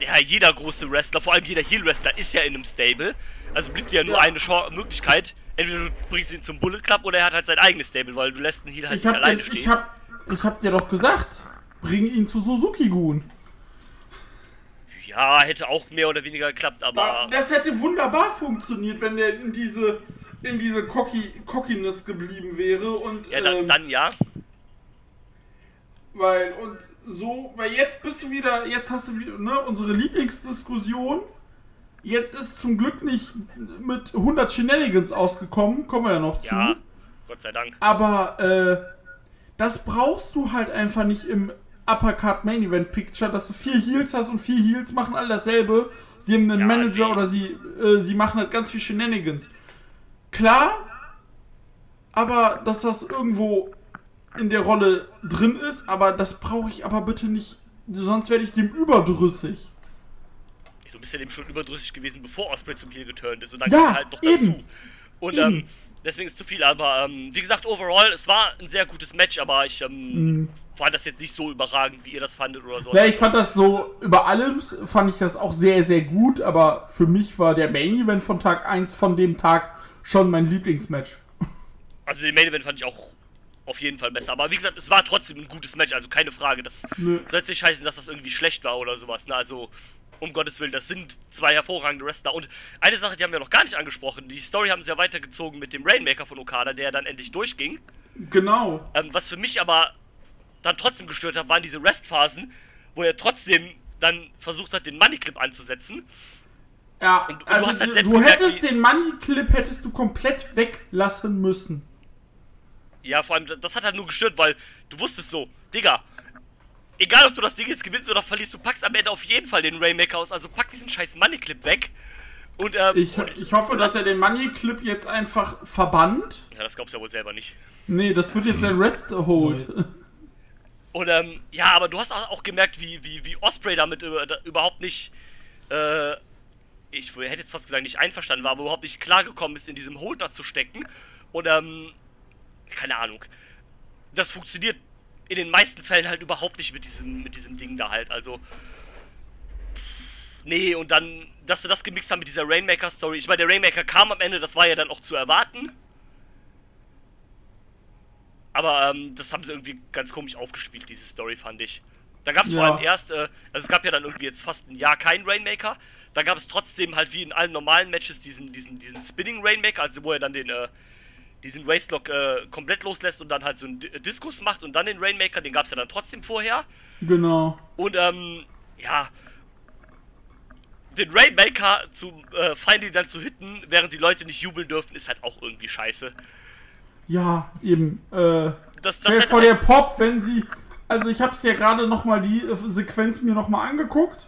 ja, jeder große Wrestler, vor allem jeder Heel-Wrestler ist ja in einem Stable. Also blieb dir ja nur Ja. eine Chance, Möglichkeit. Entweder du bringst ihn zum Bullet Club oder er hat halt sein eigenes Stable, weil du lässt einen Heel halt Ich nicht alleine dir, stehen. ich, hab, ich hab dir doch gesagt, bring ihn zu Suzuki-Gun. Ja, hätte auch mehr oder weniger geklappt, aber Das hätte wunderbar funktioniert, wenn der in diese in diese Cocky, Cockiness geblieben wäre und ja, dann, ähm, dann ja. weil und so, weil jetzt bist du wieder, jetzt hast du wieder, ne, unsere Lieblingsdiskussion. Jetzt ist zum Glück nicht mit 100 Shenanigans ausgekommen, kommen wir ja noch zu. Ja, Gott sei Dank. Aber äh, das brauchst du halt einfach nicht im Uppercut Main Event Picture, dass du vier Heels hast und vier Heels machen alle dasselbe. Sie haben einen Ja, Manager nee. oder sie, äh, sie machen halt ganz viel Shenanigans. Klar, aber dass das irgendwo in der Rolle drin ist, aber das brauche ich aber bitte nicht sonst werde ich dem überdrüssig. Du bist ja dem schon überdrüssig gewesen, bevor Osprey zum Heel geturnt ist und dann Ja, kam er halt noch eben. dazu. Und ähm, deswegen ist zu viel, aber ähm, wie gesagt, overall, es war ein sehr gutes Match, aber ich ähm, fand das jetzt nicht so überragend, wie ihr das fandet oder so. Mhm. Ja, ich fand das so, über allem fand ich das auch sehr, sehr gut, aber für mich war der Main Event von Tag 1 von dem Tag schon mein Lieblingsmatch. Also den Main Event fand ich auch auf jeden Fall besser. Aber wie gesagt, es war trotzdem ein gutes Match, also keine Frage. Das soll jetzt nicht heißen, dass das irgendwie schlecht war oder sowas. Ne? Also, um Gottes Willen, das sind zwei hervorragende Wrestler. Und eine Sache, die haben wir noch gar nicht angesprochen. Die Story haben sie ja weitergezogen mit dem Rainmaker von Okada, der dann endlich durchging. Genau. Ähm, was für mich aber dann trotzdem gestört hat, waren diese Restphasen, wo er trotzdem dann versucht hat, den Money Clip anzusetzen. Ja, Und- und du also hast halt du, selbst du gemerkt, hättest den Money Clip hättest du komplett weglassen müssen. Ja, vor allem, das hat halt nur gestört, weil du wusstest so, Digga, egal ob du das Ding jetzt gewinnst oder verlierst, du packst am Ende auf jeden Fall den Rainmaker aus, also pack diesen scheiß Money Clip weg. Und, ähm, Ich, ich hoffe, dass er den Money Clip jetzt einfach verbannt. ja, das glaubst du ja wohl selber nicht. Nee, das wird jetzt der Rest Hold. Und, ähm, ja, aber du hast auch gemerkt, wie, wie, wie Osprey damit über, da, überhaupt nicht, äh, ich hätte jetzt fast gesagt, nicht einverstanden war, aber überhaupt nicht klargekommen ist, in diesem Hold da zu stecken. Und, ähm, keine Ahnung. Das funktioniert in den meisten Fällen halt überhaupt nicht mit diesem, mit diesem Ding da halt. Also. Nee, und dann, dass sie das gemixt haben mit dieser Rainmaker-Story. Ich meine, der Rainmaker kam am Ende, das war ja dann auch zu erwarten. Aber ähm, das haben sie irgendwie ganz komisch aufgespielt, diese Story, fand ich. Da gab es vor Ja. allem erst, äh, also es gab ja dann irgendwie jetzt fast ein Jahr keinen Rainmaker. Da gab es trotzdem halt wie in allen normalen Matches diesen, diesen, diesen Spinning Rainmaker, also wo er dann den, äh, diesen Waistlock äh, komplett loslässt und dann halt so einen Di- Diskus macht und dann den Rainmaker, den gab es ja dann trotzdem vorher. Genau. Und ähm, ja, den Rainmaker zu äh, Feinde dann zu hitten, während die Leute nicht jubeln dürfen, ist halt auch irgendwie scheiße. Ja, eben. Äh, Das, das vor, der Pop, wenn sie. Also, ich hab's ja gerade nochmal die äh, Sequenz mir nochmal angeguckt.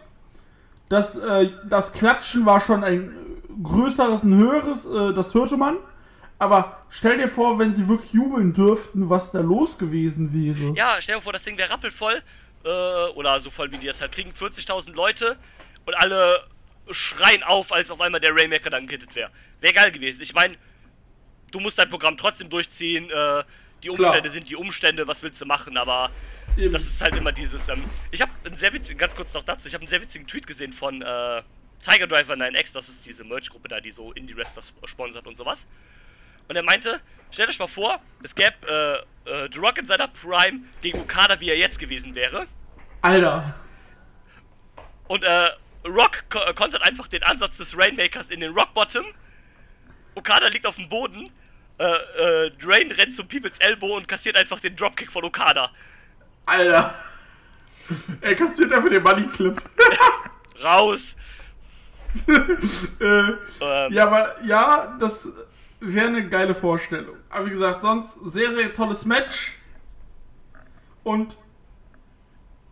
Das, äh, das Klatschen war schon ein äh, größeres, ein höheres, äh, das hörte man. Aber stell dir vor, wenn sie wirklich jubeln dürften, was da los gewesen wäre. Ja, stell dir vor, das Ding wäre rappelvoll. Äh, oder so voll wie die das halt kriegen. 40.000 Leute und alle schreien auf, als auf einmal der Rainmaker dann gehittet wäre. Wäre geil gewesen. Ich meine, du musst dein Programm trotzdem durchziehen. Äh, die Umstände Klar. sind die Umstände, was willst du machen? Aber Eben. das ist halt immer dieses. Ähm, ich habe einen sehr witzigen, ganz kurz noch dazu, ich habe einen sehr witzigen Tweet gesehen von äh, Tiger Driver 9X, das ist diese Merch-Gruppe da, die so Indie-Wrestler sponsert und sowas. Und er meinte, stellt euch mal vor, es gäbe äh, äh, The Rock in seiner Prime gegen Okada, wie er jetzt gewesen wäre. Alter. Und äh, Rock ko äh, kontert einfach den Ansatz des Rainmakers in den Rock Bottom. Okada liegt auf dem Boden. Äh, äh, Drain rennt zum People's Elbow und kassiert einfach den Dropkick von Okada. Alter. Er kassiert einfach den Money Clip. Raus. äh, Ähm, Ja, aber ja, das wäre eine geile Vorstellung. Aber wie gesagt, sonst sehr, sehr tolles Match. Und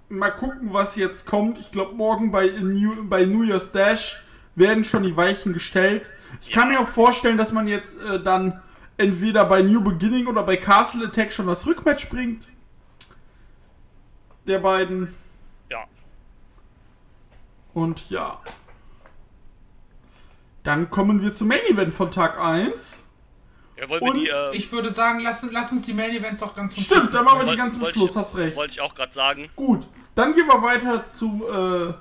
mal gucken, was jetzt kommt. Ich glaube, morgen bei New, bei New Year's Dash werden schon die Weichen gestellt. Ich kann mir auch vorstellen, dass man jetzt äh, dann entweder bei New Beginning oder bei Castle Attack schon das Rückmatch bringt. Der beiden. ja. Und ja. Dann kommen wir zum Main Event von Tag 1. ja wollen Und wir die. Äh, Ich würde sagen, lass, lass uns die Main Events auch ganz zum Stimmt, da machen wir die ganzen wollt Schluss, ich- hast recht. Wollte ich auch gerade sagen. Gut, dann gehen wir weiter zu, äh,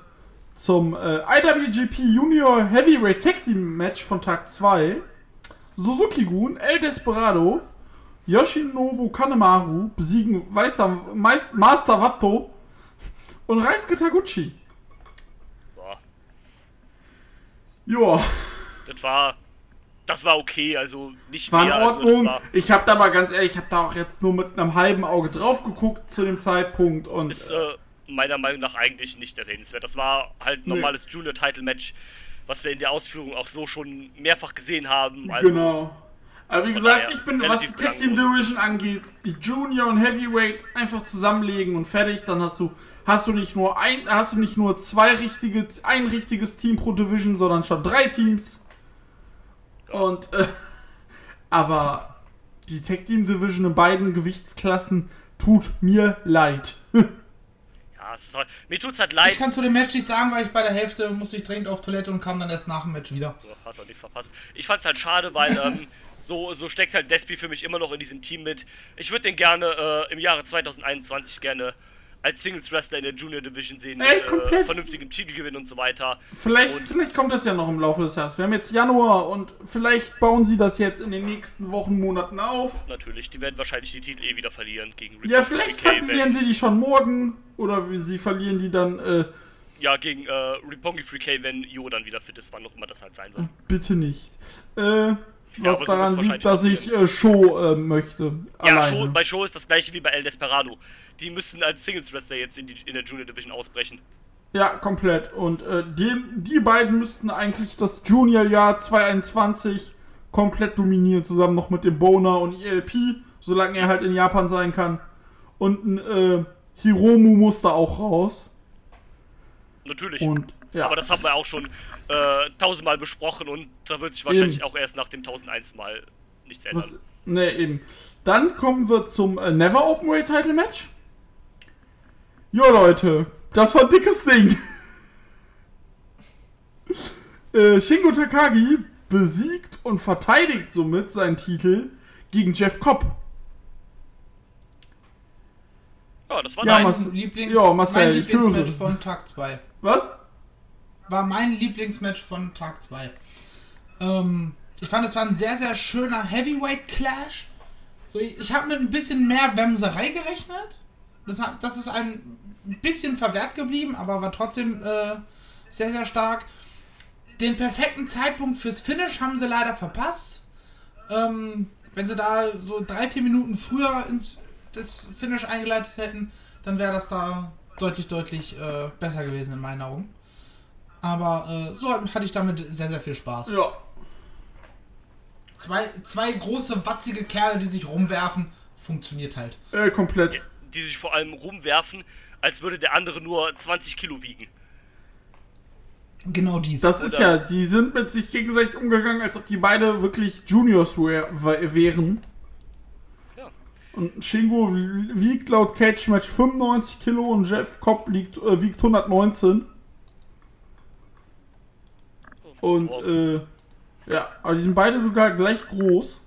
zum äh, IWGP Junior Heavyweight Tag Team Match von Tag 2. Suzuki-Gun, El Desperado, Yoshinobu Kanemaru besiegen Meister, Meist, Master Watto und Reisuke Taguchi. Boah, Joa, das war. Das war okay, also nicht war in mehr. Also das Ordnung. war, ich habe da mal ganz ehrlich, ich habe da auch jetzt nur mit einem halben Auge drauf geguckt zu dem Zeitpunkt und ist äh, meiner Meinung nach eigentlich nicht erwähnenswert. Das war halt ein Nee. normales Junior-Title-Match, was wir in der Ausführung auch so schon mehrfach gesehen haben. Also, genau. Aber wie gesagt, ich bin, was die Tag Team. Division angeht, Junior und Heavyweight einfach zusammenlegen und fertig, dann hast du hast du nicht nur ein hast du nicht nur zwei richtige ein richtiges Team pro Division, sondern schon drei Teams. Und äh, aber die Tag Team Division in beiden Gewichtsklassen tut mir leid. Ja, es ist halt, mir tut's halt leid. Ich kann zu dem Match nicht sagen, weil ich bei der Hälfte musste ich dringend auf Toilette und kam dann erst nach dem Match wieder. So, hast auch nichts verpasst. Ich fand's halt schade, weil ähm, so, so steckt halt Despi für mich immer noch in diesem Team mit. Ich würde den gerne äh, im Jahre 2021 gerne als Singles Wrestler in der Junior Division sehen, mit Ey, äh, komplett. vernünftigem Titelgewinn und so weiter. Vielleicht, Und- vielleicht kommt das ja noch im Laufe des Jahres. Wir haben jetzt Januar und vielleicht bauen sie das jetzt in den nächsten Wochen, Monaten auf. Natürlich, die werden wahrscheinlich die Titel eh wieder verlieren gegen Ja, Republic vielleicht verlieren sie die schon morgen oder wie- sie verlieren die dann, äh, Ja, gegen äh, Roppongi 3K, wenn Jo dann wieder fit ist, wann auch immer das halt sein wird. bitte nicht. Äh, was so daran liegt, dass ich äh, Show äh, möchte. Ja. Show, bei Show ist das gleiche wie bei El Desperado. Die müssen als Singles Wrestler jetzt in, die, in der Junior Division ausbrechen. Ja, komplett. Und äh, die, die beiden müssten eigentlich das Junior-Jahr 2021 komplett dominieren, zusammen noch mit dem Boner und ELP, solange er halt in Japan sein kann. Und ein äh, Hiromu muss da auch raus. Natürlich. Und ja, Aber das haben wir auch schon äh, tausendmal besprochen und da wird sich wahrscheinlich auch erst nach dem 1001 Mal nichts ändern. was, ne, eben. Dann kommen wir zum äh, Never Openweight Title Match. Jo Leute, das war ein dickes Ding. äh, Shingo Takagi besiegt und verteidigt somit seinen Titel gegen Jeff Cobb. Ja, das war Ja, nice. Lieblings Ja, Marcel, mein Lieblingsmatch von Tag 2. Was? War mein Lieblingsmatch von Tag 2. Ähm, ich fand, es war ein sehr, sehr schöner Heavyweight Clash. So, ich ich habe mit ein bisschen mehr Wemserei gerechnet. Das, hat, das ist ein bisschen verwehrt geblieben, aber war trotzdem äh, sehr, sehr stark. Den perfekten Zeitpunkt fürs Finish haben sie leider verpasst. Ähm, wenn sie da so drei, vier Minuten früher ins das Finish eingeleitet hätten, dann wäre das da deutlich, deutlich äh, besser gewesen in meinen Augen. Aber äh, so hatte ich damit sehr, sehr viel Spaß. Ja. Zwei, zwei große, watzige Kerle, die sich rumwerfen, funktioniert halt. Äh, komplett. Die sich vor allem rumwerfen, als würde der andere nur 20 Kilo wiegen. Genau dies. Das ist Oder- ja, sie sind mit sich gegenseitig umgegangen, als ob die beide wirklich Juniors wär, wär- wären. Ja. Und Shingo wi- wiegt laut Cage Match 95 Kilo und Jeff Cobb liegt, äh, wiegt 119. Und äh, ja, aber die sind beide sogar gleich groß.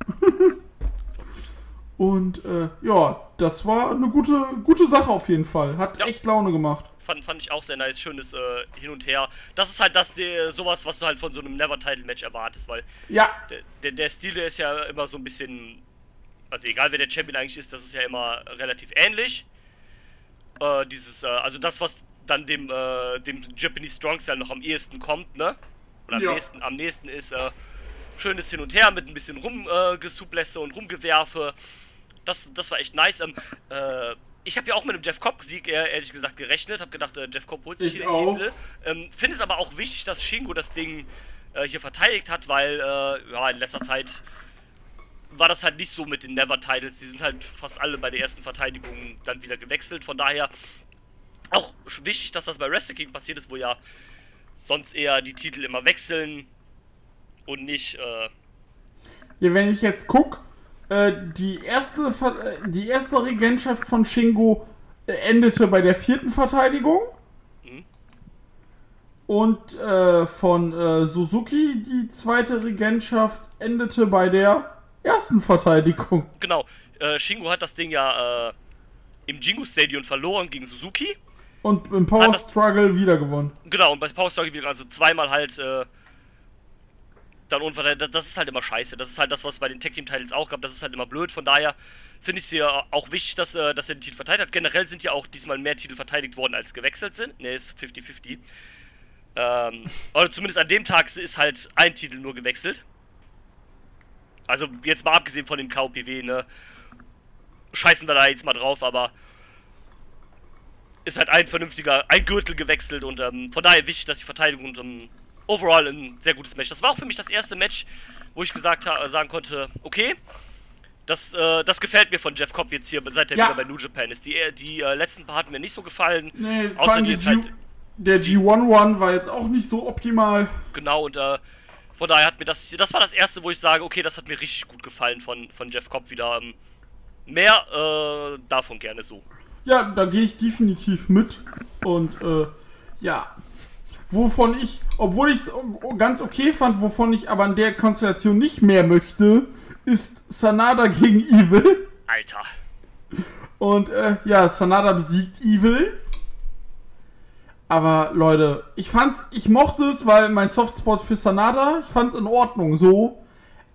und äh, ja, das war eine gute, gute Sache auf jeden Fall. Hat Ja. echt Laune gemacht. Fand, fand ich auch sehr nice, schönes äh, Hin und Her. Das ist halt das, der, sowas, was du halt von so einem Never-Title-Match erwartest, weil Ja, der, der, der Stil ist ja immer so ein bisschen. Also egal wer der Champion eigentlich ist, das ist ja immer relativ ähnlich. Äh, dieses, äh, also das, was dann dem, äh, dem Japanese Strong Style noch am ehesten kommt, ne? Oder am, Ja. nächsten, am nächsten ist äh, schönes Hin und Her mit ein bisschen Rumgesuplässe und Rumgewerfe. Das, das war echt nice. Ähm, äh, ich habe ja auch mit dem Jeff Cobb-Sieg eher, ehrlich gesagt gerechnet. Habe gedacht, äh, Jeff Cobb holt sich Ich hier den auch. Titel. Ähm, Finde es aber auch wichtig, dass Shingo das Ding äh, hier verteidigt hat, weil äh, ja, in letzter Zeit war das halt nicht so mit den Never-Titles. Die sind halt fast alle bei der ersten Verteidigung dann wieder gewechselt. Von daher auch wichtig, dass das bei Wrestle King passiert ist, wo ja sonst eher die Titel immer wechseln und nicht. Äh, Ja, wenn ich jetzt guck, äh, die erste äh, die erste Regentschaft von Shingo äh, endete bei der vierten Verteidigung. Mhm. Und äh, von äh, Suzuki die zweite Regentschaft endete bei der ersten Verteidigung. genau, Shingo hat das Ding ja im Jingu Stadion verloren gegen Suzuki. Und im Power das- Struggle wieder gewonnen. Genau, und bei Power Struggle wieder, also zweimal halt äh, dann unverteidigt. Das- ist halt immer scheiße. Das ist halt das, was bei den Tag Team Titles auch gab. Das ist halt immer blöd. Von daher finde ich es hier auch wichtig, dass, äh, dass er den Titel verteidigt hat. Generell sind ja auch diesmal mehr Titel verteidigt worden, als gewechselt sind. Ne, ist 50-50. Ähm, oder zumindest an dem Tag ist halt ein Titel nur gewechselt. Also jetzt mal abgesehen von dem KOPW, ne? Scheißen wir da jetzt mal drauf, aber ist halt ein vernünftiger, ein Gürtel gewechselt und ähm, von daher wichtig, dass die Verteidigung und ähm, overall ein sehr gutes Match. Das war auch für mich das erste Match, wo ich gesagt sagen konnte, okay, das, äh, das gefällt mir von Jeff Cobb jetzt hier, seit er Ja. wieder bei New Japan ist. Die, äh, die äh, letzten paar hatten mir nicht so gefallen. Nee, Außer die die jetzt G halt, der G1-One war jetzt auch nicht so optimal. genau, und äh, von daher hat mir das, das war das erste, wo ich sage, okay, das hat mir richtig gut gefallen von, von Jeff Cobb wieder. Ähm, mehr äh, davon gerne so. Ja, da gehe ich definitiv mit. Und äh, ja, wovon ich, obwohl ich es ganz okay fand, wovon ich aber in der Konstellation nicht mehr möchte, ist Sanada gegen Evil. Alter. Und äh, ja, Sanada besiegt Evil. Aber Leute, ich fand's, ich mochte es, weil mein Softspot für Sanada, ich fand's in Ordnung so.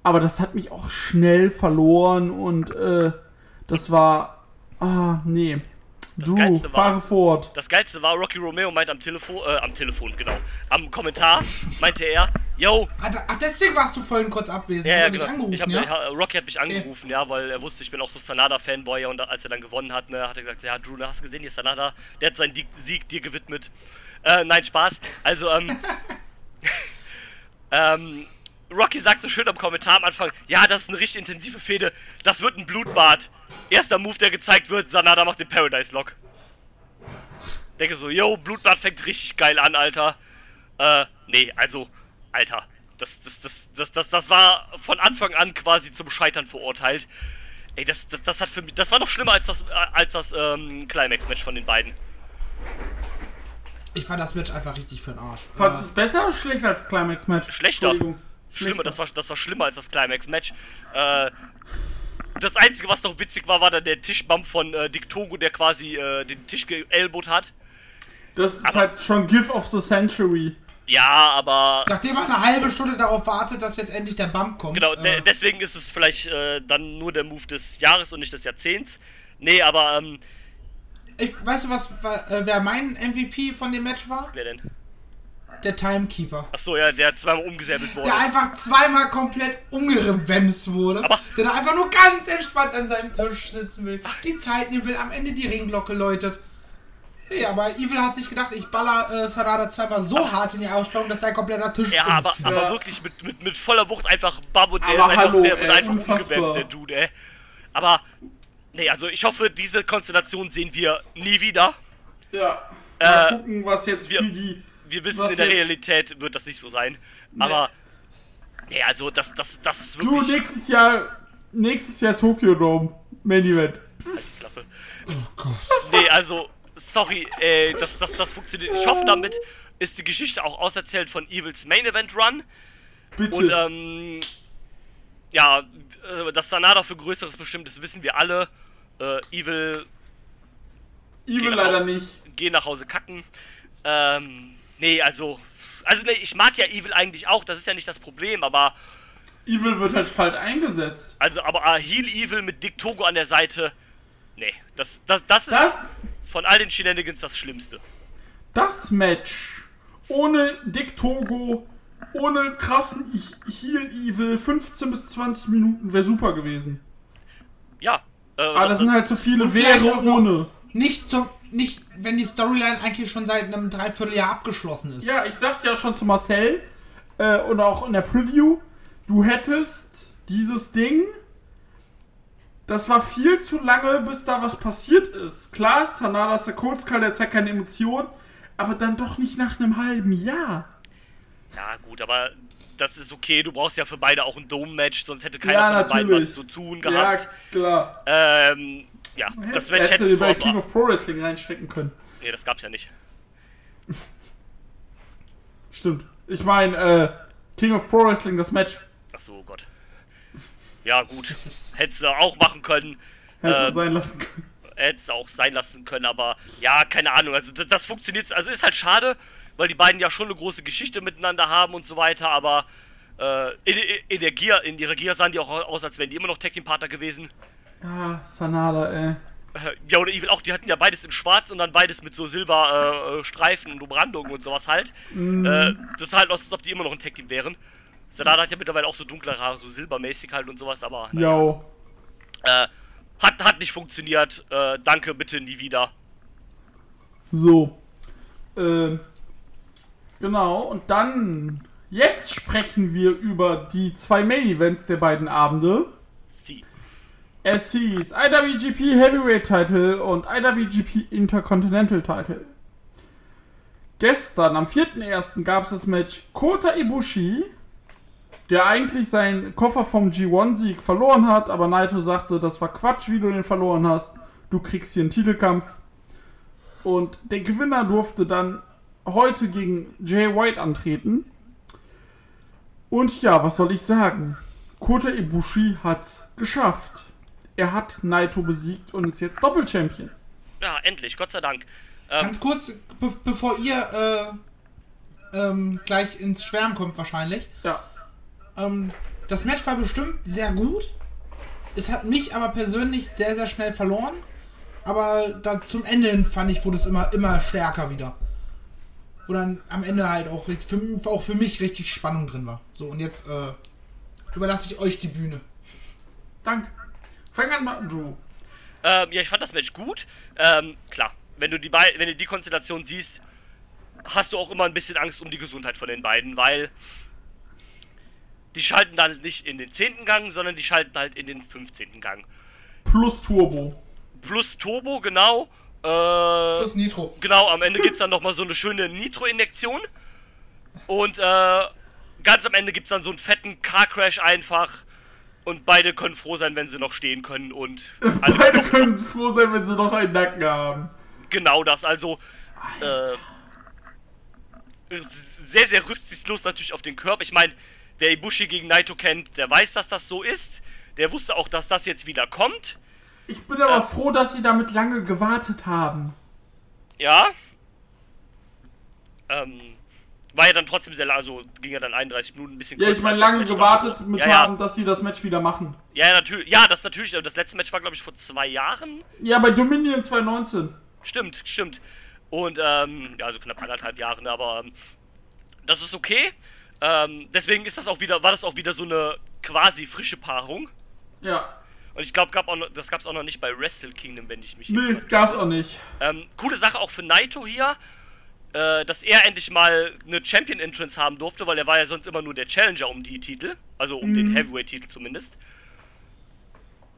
Aber das hat mich auch schnell verloren und äh, das war. Ah, nee. Das du, Geilste war- fahre fort. Das Geilste war, Rocky Romeo meint am Telefon, äh, am Telefon, genau. Am Kommentar meinte er, yo, Ach, deswegen warst du vorhin kurz abwesend. ja, Hat ja, genau. angerufen, Ich hab, ja? ja, Rocky hat mich angerufen, ja, weil er wusste, ich bin auch so Sanada-Fanboy ja, und als er dann gewonnen hat, ne, hat er gesagt, ja, Drew, hast du gesehen, hier ist Sanada, der hat seinen Sieg dir gewidmet. Äh, nein, Spaß. Also, ähm, ähm, Rocky sagt so schön am Kommentar am Anfang, ja, das ist eine richtig intensive Fehde, das wird ein Blutbad. Erster Move, der gezeigt wird, Sanada macht den Paradise Lock. Denke so, yo, Blutbad fängt richtig geil an, Alter. Äh, nee, also, Alter, das, das, das, das, das, das war von Anfang an quasi zum Scheitern verurteilt. Ey, das, das, das hat für mich, das war noch schlimmer als das, als das ähm, Climax-Match von den beiden. Ich fand das Match einfach richtig für den Arsch. Fandest du es besser oder schlechter als Climax-Match? Schlechter. Schlimmer, das war, das war schlimmer als das Climax-Match. Äh, das Einzige, was noch witzig war, war dann der Tischbump von äh, Dick Togo, der quasi äh, den Tisch geelbot hat. Das ist Aber- halt schon Gift of the Century. Ja, aber Nachdem man eine halbe Stunde darauf wartet, dass jetzt endlich der Bump kommt. Genau, de äh, deswegen ist es vielleicht äh, dann nur der Move des Jahres und nicht des Jahrzehnts. Nee, aber, ähm, ich, weißt du, was, wa- äh, wer mein MVP von dem Match war? wer denn? Der Timekeeper. Achso, ja, der zweimal umgesäbelt wurde. Der einfach zweimal komplett umgerewemst wurde. Aber- der da einfach nur ganz entspannt an seinem Tisch sitzen will. Die Zeit nehmen will, am Ende die Ringglocke läutet. Nee, aber Evil hat sich gedacht, ich baller äh, Sanada zweimal so hart in die Aussparung, dass sein kompletter Tisch Ja, aber, umfällt. aber wirklich mit, mit, mit voller Wucht einfach Bam und der Aber ist einfach, hallo, der wird ey, einfach unfassbar. umgewämst, der Dude, ey. Aber, nee, also ich hoffe, diese Konstellation sehen wir nie wieder. Ja. Äh, Mal gucken, was jetzt wir- für die. Wir wissen, in der Realität wird das nicht so sein. Aber, nee, also das, das, das ist Du, wirklich... nächstes Jahr. Nächstes Jahr Tokyo Dome. Main Event. Halt die Klappe. Oh Gott. Nee, also, sorry, ey, das, das, das funktioniert. Ich hoffe, damit ist die Geschichte auch auserzählt von Evils Main Event Run. Bitte. Und, ähm, ja, äh, dass Sanada für Größeres bestimmt ist, wissen wir alle. Äh, Evil, Evil leider nicht. geh nach Hause kacken. Ähm, nee, also, also, nee, ich mag ja Evil eigentlich auch, das ist ja nicht das Problem, aber, Evil wird halt falsch eingesetzt. also, aber äh, Heel Evil mit Dick Togo an der Seite, nee, das, das, das ist Das- von all den Shenanigans das Schlimmste. Das Match ohne Dick Togo, ohne krassen Heal Evil, 15 bis 20 Minuten wäre super gewesen. Ja. Äh, Aber das sind halt so viele wäre ohne. Nicht zum, nicht, wenn die Storyline eigentlich schon seit einem Dreivierteljahr abgeschlossen ist. Ja, ich sagte ja schon zu Marcel äh, und auch in der Preview, du hättest dieses Ding, das war viel zu lange, bis da was passiert ist. Klar, Sanada ist der Kurzkall, der zeigt keine Emotion, aber dann doch nicht nach einem halben Jahr. ja, gut, aber das ist okay. Du brauchst ja für beide auch ein Dome-Match, sonst hätte keiner Ja, von den beiden was zu tun Ja, gehabt. klar. Ähm, ja, das Match hättest hättest du du bei King of Pro Wrestling reinstecken können. Nee, das gab's ja nicht. Stimmt. Ich meine, äh, King of Pro Wrestling, das Match, Achso, oh Gott. Ja, gut. Hättest du auch machen können. hätte Ähm, sein lassen können. hättest du auch sein lassen können, aber ja, keine Ahnung. Also das, das funktioniert, also ist halt schade, weil die beiden ja schon eine große Geschichte miteinander haben und so weiter, aber äh, in, in, der Gear, in ihrer Gear sahen die auch aus, als wären die immer noch Tag Team Partner gewesen. Ja, Sanada, ey. Äh, Ja, oder Evil auch, die hatten ja beides in schwarz und dann beides mit so Silberstreifen äh, Streifen und Umrandungen und sowas halt. Äh, das ist halt, als ob die immer noch ein Tag Team wären. Sanada hat ja mittlerweile auch so dunklere Haare, so silbermäßig halt und sowas, aber naja. Yo. äh, hat, hat nicht funktioniert. Äh, danke, bitte nie wieder. So. Ähm. Genau, und dann. Jetzt sprechen wir über die zwei Main Events der beiden Abende. Sie. Es hieß IWGP Heavyweight Title und IWGP Intercontinental Title. Gestern, am 4.1. gab es das Match Kota Ibushi, der eigentlich seinen Koffer vom G1-Sieg verloren hat, aber Naito sagte, das war Quatsch, wie du den verloren hast. Du kriegst hier einen Titelkampf. Und der Gewinner durfte dann heute gegen Jay White antreten. Und ja, was soll ich sagen? Kota Ibushi hat's geschafft. Er hat Naito besiegt und ist jetzt Doppelchampion. Ja, endlich, Gott sei Dank. Ähm, Ganz kurz, be bevor ihr äh, ähm, gleich ins Schwärmen kommt wahrscheinlich. Ja. Ähm, das Match war bestimmt sehr gut. Es hat mich aber persönlich sehr, sehr schnell verloren. Aber da zum Ende hin fand ich, wurde es immer, immer stärker wieder. Wo dann am Ende halt auch, für, auch für mich richtig Spannung drin war. So, und jetzt äh, überlasse ich euch die Bühne. Danke. Fang an mal, du. Ähm, ja, ich fand das Match gut. Ähm, klar, wenn du die wenn du die Konstellation siehst, hast du auch immer ein bisschen Angst um die Gesundheit von den beiden, weil die schalten dann nicht in den 10. Gang, sondern die schalten halt in den 15. Gang. Plus Turbo. Plus Turbo, genau. Äh, Plus Nitro. genau, am Ende gibt's dann nochmal so eine schöne Nitro-Injektion. Und äh, ganz am Ende gibt's dann so einen fetten Car-Crash einfach. Und beide können froh sein, wenn sie noch stehen können und alle Beide können froh sein, wenn sie noch einen Nacken haben. Genau das, also äh, sehr, sehr rücksichtslos natürlich auf den Körper. Ich meine, wer Ibushi gegen Naito kennt, der weiß, dass das so ist. Der wusste auch, dass das jetzt wieder kommt. Ich bin aber Ja. froh, dass sie damit lange gewartet haben. Ja. Ähm, war ja dann trotzdem sehr lang, also ging ja dann 31 Minuten, ein bisschen Ja, ich meine, lange gewartet mit ja, ja, haben, dass sie das Match wieder machen. ja, natürlich. Ja, das natürlich. Das letzte Match war, glaube ich, vor zwei Jahren. Ja, bei Dominion 2019. Stimmt, stimmt. Und, ähm, ja, also knapp anderthalb Jahre, aber ähm, das ist okay. Ähm, deswegen ist das auch wieder, war das auch wieder so eine quasi frische Paarung. Ja. Und ich glaube, gab auch noch, das gab es auch noch nicht bei Wrestle Kingdom, wenn ich mich Nee, mal- gab's auch nicht. ähm, Coole Sache auch für Naito hier, äh, dass er endlich mal eine Champion Entrance haben durfte, weil er war ja sonst immer nur der Challenger um die Titel, also um den Heavyweight Titel zumindest.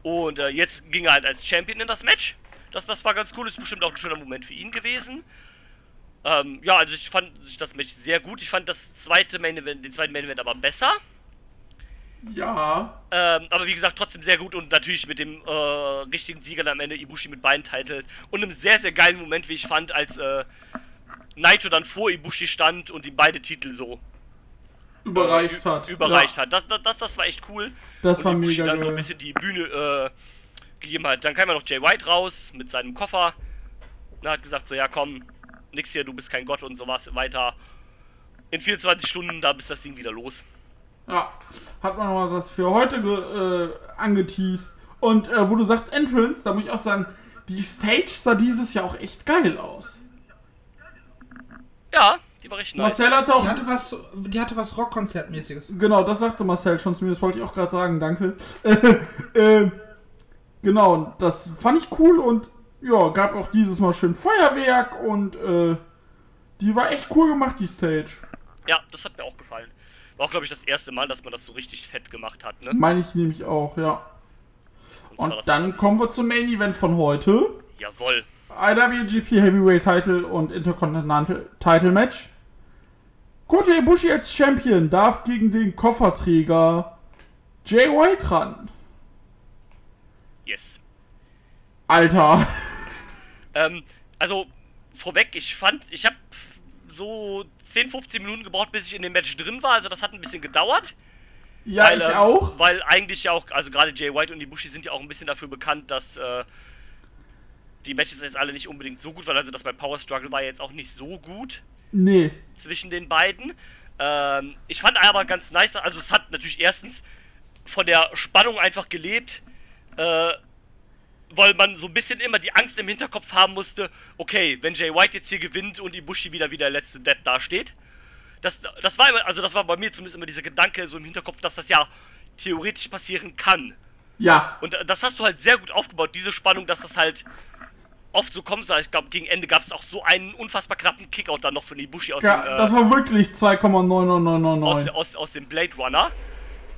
Und äh, jetzt ging er halt als Champion in das Match. Das, das war ganz cool, ist bestimmt auch ein schöner Moment für ihn gewesen. Ähm, ja, also ich fand das Match sehr gut. Ich fand das zweite Main Event, den zweiten Main Event aber besser. Ja. Ähm, aber wie gesagt, trotzdem sehr gut und natürlich mit dem äh, richtigen Sieger am Ende Ibushi mit beiden Titeln und einem sehr, sehr geilen Moment, wie ich fand, als äh, Naito dann vor Ibushi stand und ihm beide Titel so Überreicht ü- hat. überreicht ja, hat. Das, das, das, war echt cool. Das und war Ibushi mega dann so ein geil. bisschen die Bühne äh, gegeben hat. Dann kam ja noch Jay White raus mit seinem Koffer und hat gesagt so, ja komm, nix hier, du bist kein Gott und sowas weiter. In 24 Stunden, da ist das Ding wieder los. Ja. Hat man nochmal das für heute äh, angeteased. Und äh, wo du sagst Entrance, da muss ich auch sagen, die Stage sah dieses Jahr auch echt geil aus. Ja, die war richtig nice. Marcel hatte auch Die hatte was, die hatte was Rockkonzertmäßiges. Genau, das sagte Marcel schon zu mir, das wollte ich auch gerade sagen, danke. äh, genau, das fand ich cool und ja, gab auch dieses Mal schön Feuerwerk und äh, die war echt cool gemacht, die Stage. Ja, das hat mir auch gefallen. War auch, glaube ich, das erste Mal, dass man das so richtig fett gemacht hat, ne? Meine ich nämlich auch, ja. Und das dann kommen wir zum Main Event von heute. Jawoll. IWGP Heavyweight Title und Intercontinental Title Match. Kota Ibushi als Champion darf gegen den Kofferträger Jay White ran. Yes. Alter. Ähm, also, vorweg, ich fand, ich habe so 10, 15 Minuten gebraucht, bis ich in dem Match drin war. Also, das hat ein bisschen gedauert. Ja, ich ähm, auch. Weil eigentlich ja auch, also gerade Jay White und Ibushi sind ja auch ein bisschen dafür bekannt, dass äh, die Matches jetzt alle nicht unbedingt so gut waren. Also, das bei Power Struggle war ja jetzt auch nicht so gut. Nee. zwischen den beiden. Ähm, ich fand aber ganz nice, also es hat natürlich erstens von der Spannung einfach gelebt, äh, weil man so ein bisschen immer die Angst im Hinterkopf haben musste, okay, wenn Jay White jetzt hier gewinnt und Ibushi wieder wie der letzte Dead dasteht. Das, das war immer, also das war bei mir zumindest immer dieser Gedanke so im Hinterkopf, dass das ja theoretisch passieren kann. Ja. Und das hast du halt sehr gut aufgebaut, diese Spannung, dass das halt oft so kommt. Ich glaube, gegen Ende gab es auch so einen unfassbar knappen Kickout dann noch von Ibushi aus ja dem äh, das war wirklich aus, 2,9999. aus, aus dem Blade Runner.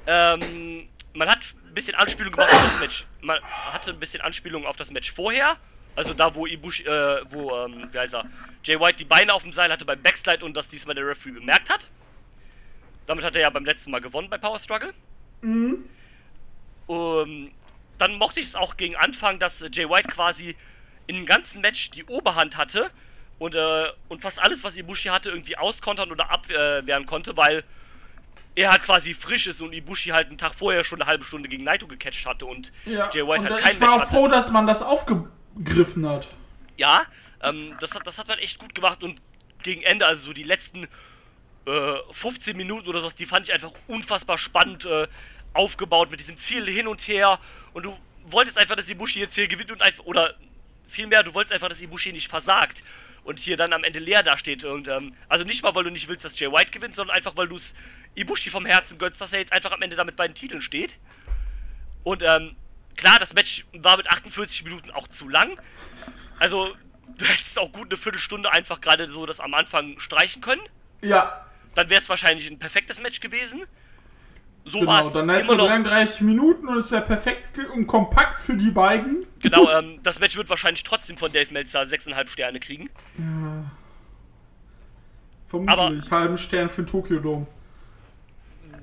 Ähm, man hat ein bisschen Anspielung gemacht auf das Match. Man hatte ein bisschen Anspielung auf das Match vorher. Also da, wo Ibushi, äh, wo, ähm, wie heißt er, Jay White die Beine auf dem Seil hatte beim Backslide und das diesmal der Referee bemerkt hat. Damit hat er ja beim letzten Mal gewonnen bei Power Struggle. Ähm, dann mochte ich es auch gegen Anfang, dass Jay White quasi in dem ganzen Match die Oberhand hatte und, äh, und fast alles, was Ibushi hatte, irgendwie auskontern oder abwehren konnte, weil er halt quasi frisch ist und Ibushi halt einen Tag vorher schon eine halbe Stunde gegen Naito gecatcht hatte und Ja. Jay White und halt kein ich war Match auch hatte. froh, dass man das aufgegriffen hat. Ja, ähm, das, hat, das hat man echt gut gemacht und gegen Ende, also so die letzten äh, 15 Minuten oder sowas, die fand ich einfach unfassbar spannend äh, aufgebaut mit diesem viel hin und her und du wolltest einfach, dass Ibushi jetzt hier gewinnt und einfach, oder vielmehr, du wolltest einfach, dass Ibushi nicht versagt und hier dann am Ende leer dasteht und, ähm, also nicht mal, weil du nicht willst, dass Jay White gewinnt, sondern einfach, weil du es Ibushi vom Herzen gönnst, dass er jetzt einfach am Ende damit bei den Titeln steht. Und, ähm, klar, das Match war mit 48 Minuten auch zu lang, also, du hättest auch gut eine Viertelstunde einfach gerade so das am Anfang streichen können. Ja, Dann wäre es wahrscheinlich ein perfektes Match gewesen. So war genau. es Dann immer du noch. 33 Minuten und es wäre perfekt und kompakt für die beiden. Genau, ähm, das Match wird wahrscheinlich trotzdem von Dave Meltzer 6,5 Sterne kriegen. Vermutlich. halben Stern für Tokyo Dome.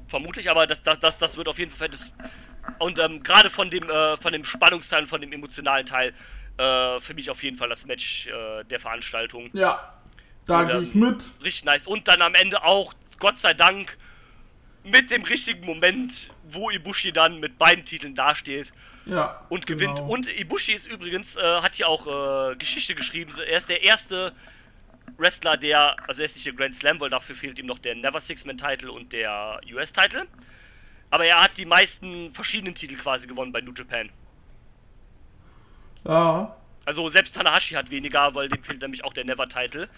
Vermutlich, aber das, das, das, das wird auf jeden Fall das. Und ähm, gerade von dem, äh, von dem Spannungsteil und von dem emotionalen Teil äh, für mich auf jeden Fall das Match äh, der Veranstaltung. Ja, da gehe ähm, ich mit. Richtig nice. Und dann am Ende auch, Gott sei Dank, mit dem richtigen Moment, wo Ibushi dann mit beiden Titeln dasteht Ja. und gewinnt. genau. Und Ibushi ist übrigens, äh, hat hier auch äh, Geschichte geschrieben. Er ist der erste Wrestler, der, also er ist nicht der Grand Slam, weil dafür fehlt ihm noch der Never Six-Man-Title und der US-Title. Aber er hat die meisten verschiedenen Titel quasi gewonnen bei New Japan. Ja. Also selbst Tanahashi hat weniger, weil dem fehlt nämlich auch der Never-Title.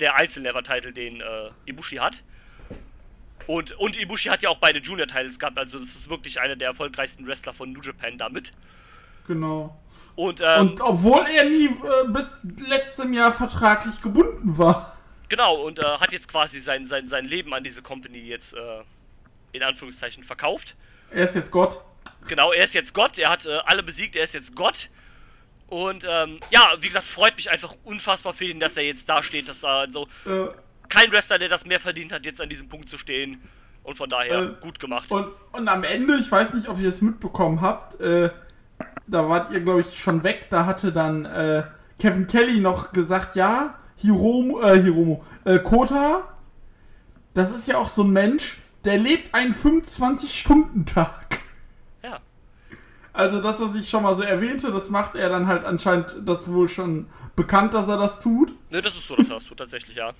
Der Einzel-Never-Title, den äh, Ibushi hat. Und, und Ibushi hat ja auch beide Junior-Titles gehabt, also das ist wirklich einer der erfolgreichsten Wrestler von New Japan damit. Genau. Und, ähm, Und obwohl er nie äh, bis letztem Jahr vertraglich gebunden war. Genau, und äh, hat jetzt quasi sein, sein, sein Leben an diese Company jetzt äh, in Anführungszeichen verkauft. Er ist jetzt Gott. Genau, er ist jetzt Gott, er hat äh, alle besiegt, er ist jetzt Gott. Und ähm, ja, wie gesagt, freut mich einfach unfassbar für ihn, dass er jetzt da steht, dass da so Äh, kein Wrestler, der das mehr verdient hat, jetzt an diesem Punkt zu stehen. Und von daher Äh, gut gemacht. und, und am Ende, ich weiß nicht, ob ihr es mitbekommen habt, äh, da wart ihr, glaube ich, schon weg. Da hatte dann äh, Kevin Kelly noch gesagt, ja, Hiromo, äh, Hiromo, äh, Kota, das ist ja auch so ein Mensch, der lebt einen 25-Stunden-Tag. Also das, was ich schon mal so erwähnte, das macht er dann halt anscheinend, das wohl schon bekannt, dass er das tut. Ne, das ist so, das hast du tatsächlich, ja.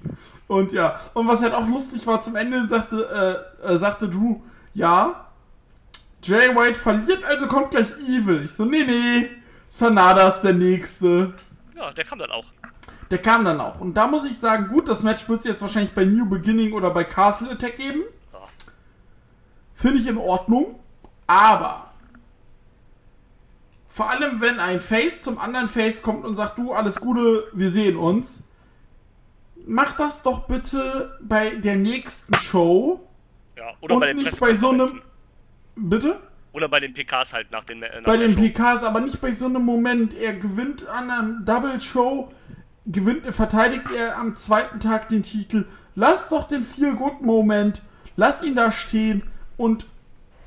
Und ja, und was halt auch lustig war, zum Ende sagte, äh, äh, sagte Drew, ja, Jay White verliert, also kommt gleich Evil. Ich so, nee, nee, Sanada ist der Nächste. Ja, der kam dann auch. Der kam dann auch. Und da muss ich sagen, gut, das Match wird es jetzt wahrscheinlich bei New Beginning oder bei Castle Attack geben. Ja. Finde ich in Ordnung. Aber vor allem, wenn ein Face zum anderen Face kommt und sagt, du, alles Gute, wir sehen uns. Mach das doch bitte bei der nächsten Show. Ja, oder Und bei den nicht bei so einem-. Bitte? Oder bei den PKs halt nach den äh, nach Bei den Show. PKs, aber nicht bei so einem Moment. Er gewinnt an einem Double Show, gewinnt, verteidigt er am zweiten Tag den Titel. Lass doch den Feel Good Moment, lass ihn da stehen und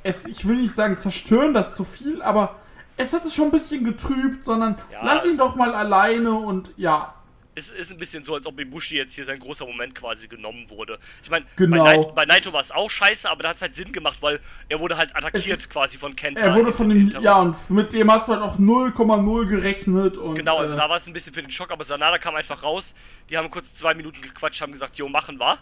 es, ich will nicht sagen zerstören das zu viel, aber es hat es schon ein bisschen getrübt, sondern Ja. lass ihn doch mal alleine und ja, Es ist ein bisschen so, als ob Ibushi jetzt hier sein großer Moment quasi genommen wurde. Ich meine, Genau. bei, Naito, Naito war es auch scheiße, aber da hat es halt Sinn gemacht, weil er wurde halt attackiert quasi von Kenta. er wurde von dem, ja und mit dem hast du halt auch 0,0 gerechnet und Genau, also äh, da war es ein bisschen für den Schock, aber Sanada kam einfach raus. Die haben kurz zwei Minuten gequatscht, haben gesagt, jo, machen wir.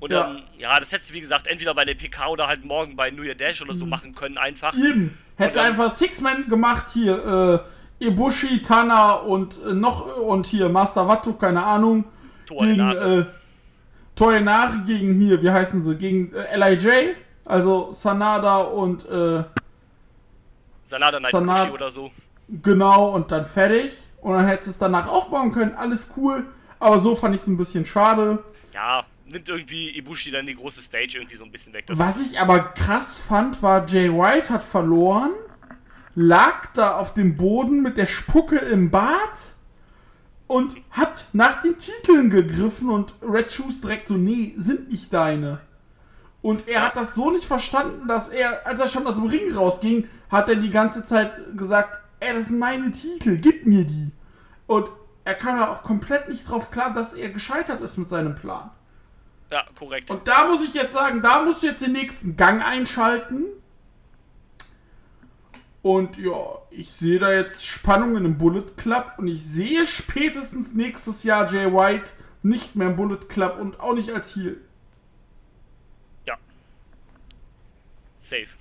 Und Ja. ähm, ja, das hätte sie, wie gesagt, entweder bei der PK oder halt morgen bei New Year Dash oder so Mhm. machen können, einfach. Eben. Hätte Und dann- einfach Six-Man gemacht hier, äh, Ibushi, Tana und äh, noch und hier Master Watu, keine Ahnung. Gegen Toenare. äh, gegen hier, wie heißen sie? Gegen äh, LIJ, also Sanada und äh, Sanada Night Sanada- Bushi oder so. genau und dann fertig. Und dann hättest du es danach aufbauen können, alles cool. Aber so fand ich es ein bisschen schade. Ja, nimmt irgendwie Ibushi dann die große Stage irgendwie so ein bisschen weg. Das Was ich aber krass fand, war Jay White hat verloren, lag da auf dem Boden mit der Spucke im Bad und hat nach den Titeln gegriffen und Red Shoes direkt so, nee, sind nicht deine. Und er hat das so nicht verstanden, dass er, als er schon aus dem Ring rausging, hat er die ganze Zeit gesagt, ey, das sind meine Titel, gib mir die. Und er kam ja auch komplett nicht drauf klar, dass er gescheitert ist mit seinem Plan. Ja, korrekt. Und da muss ich jetzt sagen, da musst du jetzt den nächsten Gang einschalten. Und ja, ich sehe da jetzt Spannungen im Bullet Club und ich sehe spätestens nächstes Jahr Jay White nicht mehr im Bullet Club und auch nicht als Heel. ja. Safe.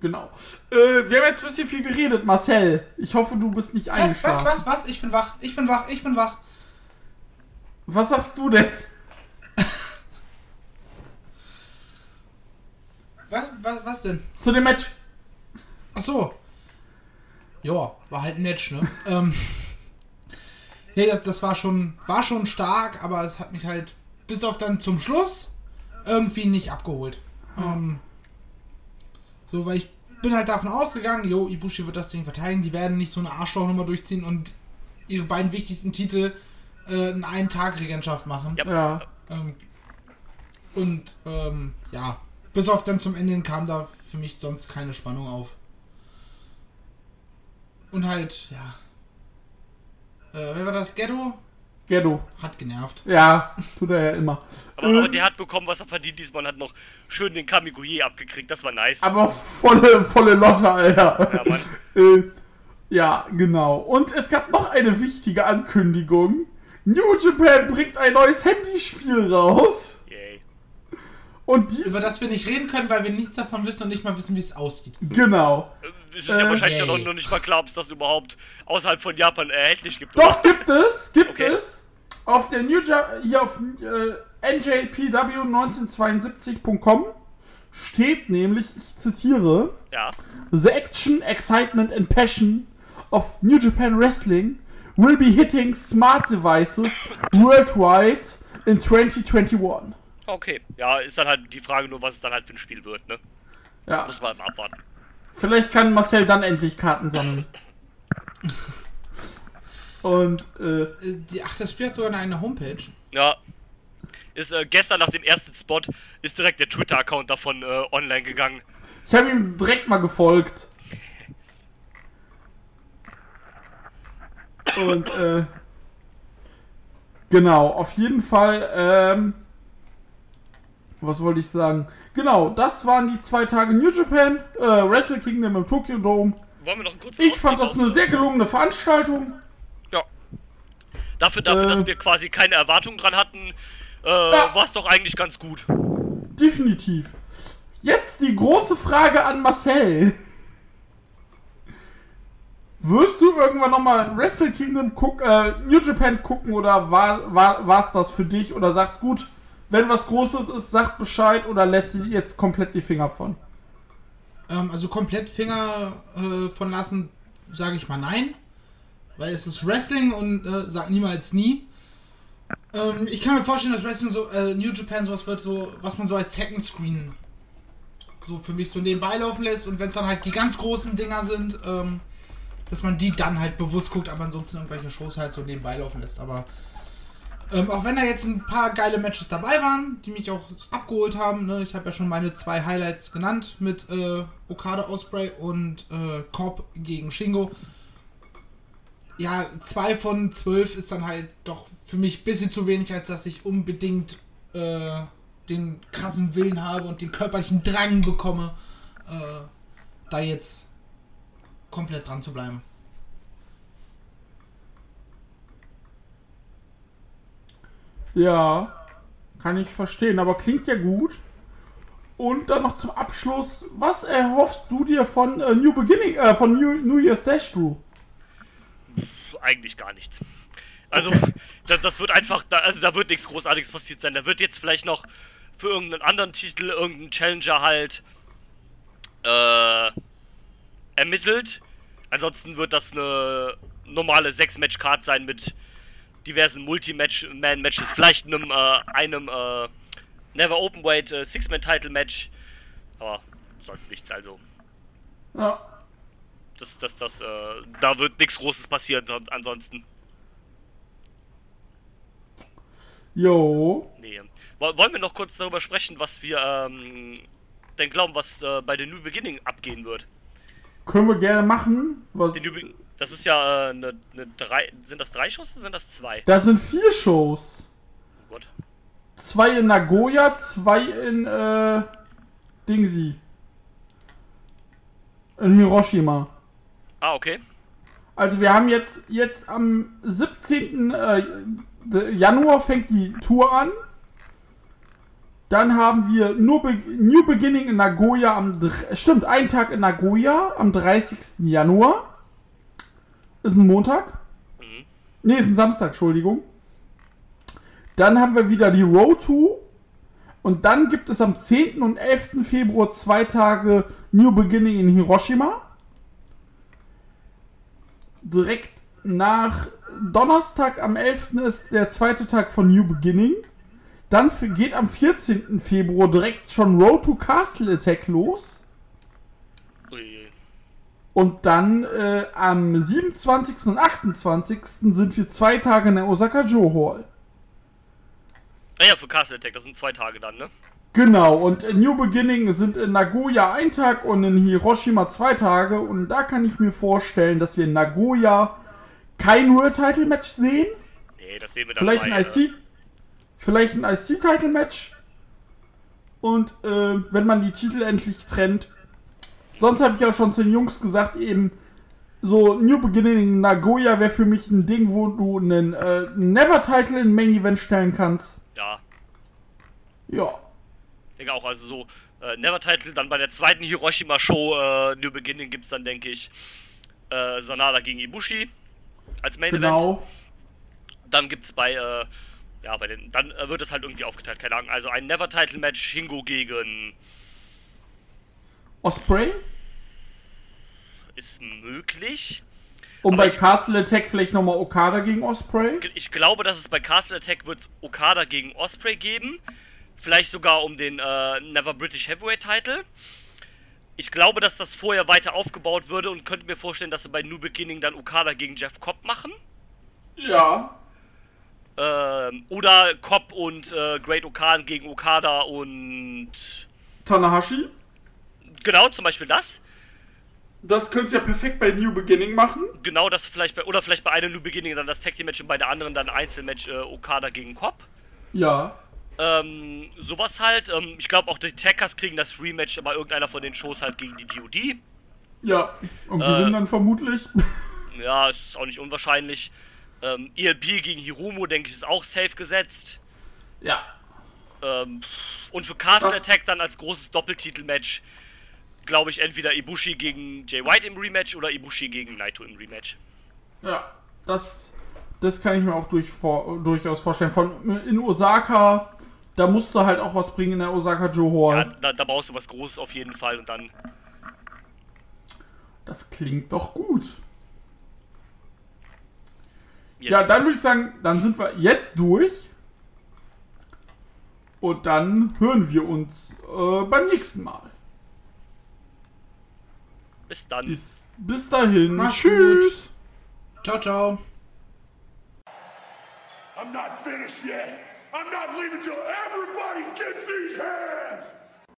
Genau. Äh, wir haben jetzt ein bisschen viel geredet, Marcel. Ich hoffe, du bist nicht eingeschlafen. Was, was, was? Ich bin wach, ich bin wach, ich bin wach. Was sagst du denn? Was, was, was denn? Zu dem Match? Ach so. Ja, war halt ein Match, ne? ähm, nee, das, das war schon, war schon stark, aber es hat mich halt bis auf dann zum Schluss irgendwie nicht abgeholt. Ähm, so, weil ich bin halt davon ausgegangen, jo, Ibushi wird das Ding verteidigen, die werden nicht so eine Arschlochnummer durchziehen und ihre beiden wichtigsten Titel äh, in einen Tag Regentschaft machen. Ja. Ja. Ähm, und ähm, ja, bis auf dann zum Ende kam da für mich sonst keine Spannung auf. Und halt, ja. Äh, wer war das? Ghetto? Ghetto. Hat genervt. Ja, tut er ja immer. Aber, Ähm, aber der hat bekommen, was er verdient diesmal und hat noch schön den Kamiguye abgekriegt. Das war nice. Aber volle, volle Lotte, Alter. Ja, Mann. Äh, ja, genau. Und es gab noch eine wichtige Ankündigung. New Japan bringt ein neues Handyspiel raus. Und dies. Über das wir nicht reden können, weil wir nichts davon wissen und nicht mal wissen, wie es aussieht. Genau. Es ist ja Äh, wahrscheinlich noch, noch nicht mal klar, ob es das überhaupt außerhalb von Japan erhältlich gibt. Doch, gibt es. Gibt Okay. es. Auf der New ja hier auf äh, njpw1972.com steht nämlich, ich zitiere, Ja. The action, excitement and passion of New Japan Wrestling will be hitting smart devices worldwide in 2021. Okay. Ja, ist dann halt die Frage nur, was es dann halt für ein Spiel wird, ne? Ja, Muss man mal abwarten. vielleicht kann Marcel dann endlich Karten sammeln. Und äh, Die, ach, das Spiel hat sogar eine Homepage. Ja. Ist äh, gestern nach dem ersten Spot ist direkt der Twitter-Account davon äh, online gegangen. ich habe ihm direkt mal gefolgt. Und äh, genau, auf jeden Fall, ähm, was wollte ich sagen? Genau, das waren die zwei Tage New Japan, äh, Wrestle Kingdom im Tokyo Dome. Wollen wir noch einen kurzen Ich fand das eine sehr gelungene Veranstaltung. Ja. Dafür, dafür Äh. dass wir quasi keine Erwartungen dran hatten, äh, Ja. war es doch eigentlich ganz gut. Definitiv. Jetzt die große Frage an Marcel. Wirst du irgendwann nochmal Wrestle Kingdom guck, äh, New Japan gucken oder war, war, war's das für dich? Oder sagst gut, wenn was Großes ist, sagt Bescheid oder lässt du jetzt komplett die Finger von? Ähm, also komplett Finger äh, von lassen, sage ich mal nein. Weil es ist Wrestling und äh, sag niemals nie. Ähm, ich kann mir vorstellen, dass Wrestling so, äh, New Japan sowas wird, so, was man so als Second Screen so für mich so nebenbei laufen lässt und wenn es dann halt die ganz großen Dinger sind, ähm, dass man die dann halt bewusst guckt, aber ansonsten irgendwelche Shows halt so nebenbei laufen lässt. Aber ähm, auch wenn da jetzt ein paar geile Matches dabei waren, die mich auch abgeholt haben, ne? ich habe ja schon meine zwei Highlights genannt mit äh, Okada Osprey und äh, Korb gegen Shingo. Ja, zwei von zwölf ist dann halt doch für mich ein bisschen zu wenig, als dass ich unbedingt äh, den krassen Willen habe und den körperlichen Drang bekomme, äh, da jetzt komplett dran zu bleiben. Ja, kann ich verstehen, aber klingt ja gut. Und dann noch zum Abschluss, was erhoffst du dir von äh, New Beginning, äh, von New, New Year's Dash, Drew? Eigentlich gar nichts. Also, das, das wird einfach, da, also da wird nichts Großartiges passiert sein. Da wird jetzt vielleicht noch für irgendeinen anderen Titel, irgendeinen Challenger halt äh, ermittelt. Ansonsten wird das eine normale 6-Match-Card sein mit diversen Multi-Man-Matches, vielleicht einem, äh, einem äh, Never Openweight äh, Six-Man-Title-Match. Aber sonst nichts, also. Ja, Das, das, das, äh, da wird nichts Großes passieren ansonsten. jo. Nee. Woll- Wollen wir noch kurz darüber sprechen, was wir ähm, denn glauben, was äh, bei The New Beginning abgehen wird? Können wir gerne machen. Was, The New, Be Das ist ja äh, eine, eine drei. Sind das drei Shows oder sind das zwei? Das sind vier Shows. Gut. Zwei in Nagoya, zwei in äh, Dingsy. In Hiroshima. Ah, okay. Also wir haben jetzt, jetzt am 17. Äh, Januar fängt die Tour an. Dann haben wir New Beginning in Nagoya am... Stimmt, einen Tag in Nagoya am 30. Januar. Ist ein Montag. Ne, ist ein Samstag, Entschuldigung. Dann haben wir wieder die Road to. Und dann gibt es am 10. und 11. Februar zwei Tage New Beginning in Hiroshima. Direkt nach Donnerstag am 11. ist der zweite Tag von New Beginning. Dann geht am 14. Februar direkt schon Road to Castle Attack los. Und dann äh, am 27. und 28. sind wir zwei Tage in der Osaka Joe Hall. Naja, für Castle Attack, das sind zwei Tage dann, ne? Genau, und in New Beginning sind in Nagoya ein Tag und in Hiroshima zwei Tage. Und da kann ich mir vorstellen, dass wir in Nagoya kein World Title Match sehen. Nee, das sehen wir dann Vielleicht ein IC, vielleicht ein IC Title Match. Und äh, wenn man die Titel endlich trennt. Sonst habe ich ja schon zu den Jungs gesagt, eben so New Beginning in Nagoya wäre für mich ein Ding, wo du einen äh, Never Title in Main Event stellen kannst. Ja, Ja. ich denke auch, also so äh, Never Title, dann bei der zweiten Hiroshima Show äh, New Beginning gibt's dann, denke ich, äh, Sanada gegen Ibushi als Main Event. Genau. Dann gibt's bei, äh, ja, bei den, dann äh, wird es halt irgendwie aufgeteilt, keine Ahnung. Also ein Never Title Match, Shingo gegen Osprey. ist möglich. Und Aber bei ich- Castle Attack vielleicht nochmal Okada gegen Osprey. Ich glaube, dass es bei Castle Attack wird Okada gegen Osprey geben. Vielleicht sogar um den äh, Never British Heavyweight Title. Ich glaube, dass das vorher weiter aufgebaut würde und könnte mir vorstellen, dass sie bei New Beginning dann Okada gegen Jeff Cobb machen. Ja. Ähm, oder Cobb und äh, Great Okan gegen Okada und. Tanahashi. Genau, zum Beispiel das. Das könntest du ja perfekt bei New Beginning machen. Genau das vielleicht bei. Oder vielleicht bei einem New Beginning dann das Tag Team Match und bei der anderen dann Einzelmatch äh, Okada gegen Cobb. Ja. Ähm, sowas halt. Ähm, ich glaube auch die Tackers kriegen das Rematch bei irgendeiner von den Shows halt gegen die GOD. Ja. Und Äh. gewinnen dann vermutlich. Ja, ist auch nicht unwahrscheinlich. Ähm, ELP gegen Hiromu, denke ich, ist auch safe gesetzt. ja. Ähm, und für Castle Das- Attack dann als großes Doppeltitelmatch, glaube ich, entweder Ibushi gegen Jay White im Rematch oder Ibushi gegen Naito im Rematch. Ja. Das, das kann ich mir auch durch, vor, durchaus vorstellen. Von in Osaka, da musst du halt auch was bringen in der Osaka Joe Ja, Hall. da, da brauchst du was Großes auf jeden Fall und dann. Das klingt doch gut. Yes. Ja, dann würde ich sagen, dann sind wir jetzt durch. Und dann hören wir uns äh, beim nächsten Mal. Bis dann. Bis, bis dahin. Mach's Tschüss. Ciao, ciao. I'm not finished yet. I'm not leaving till everybody gets these hands.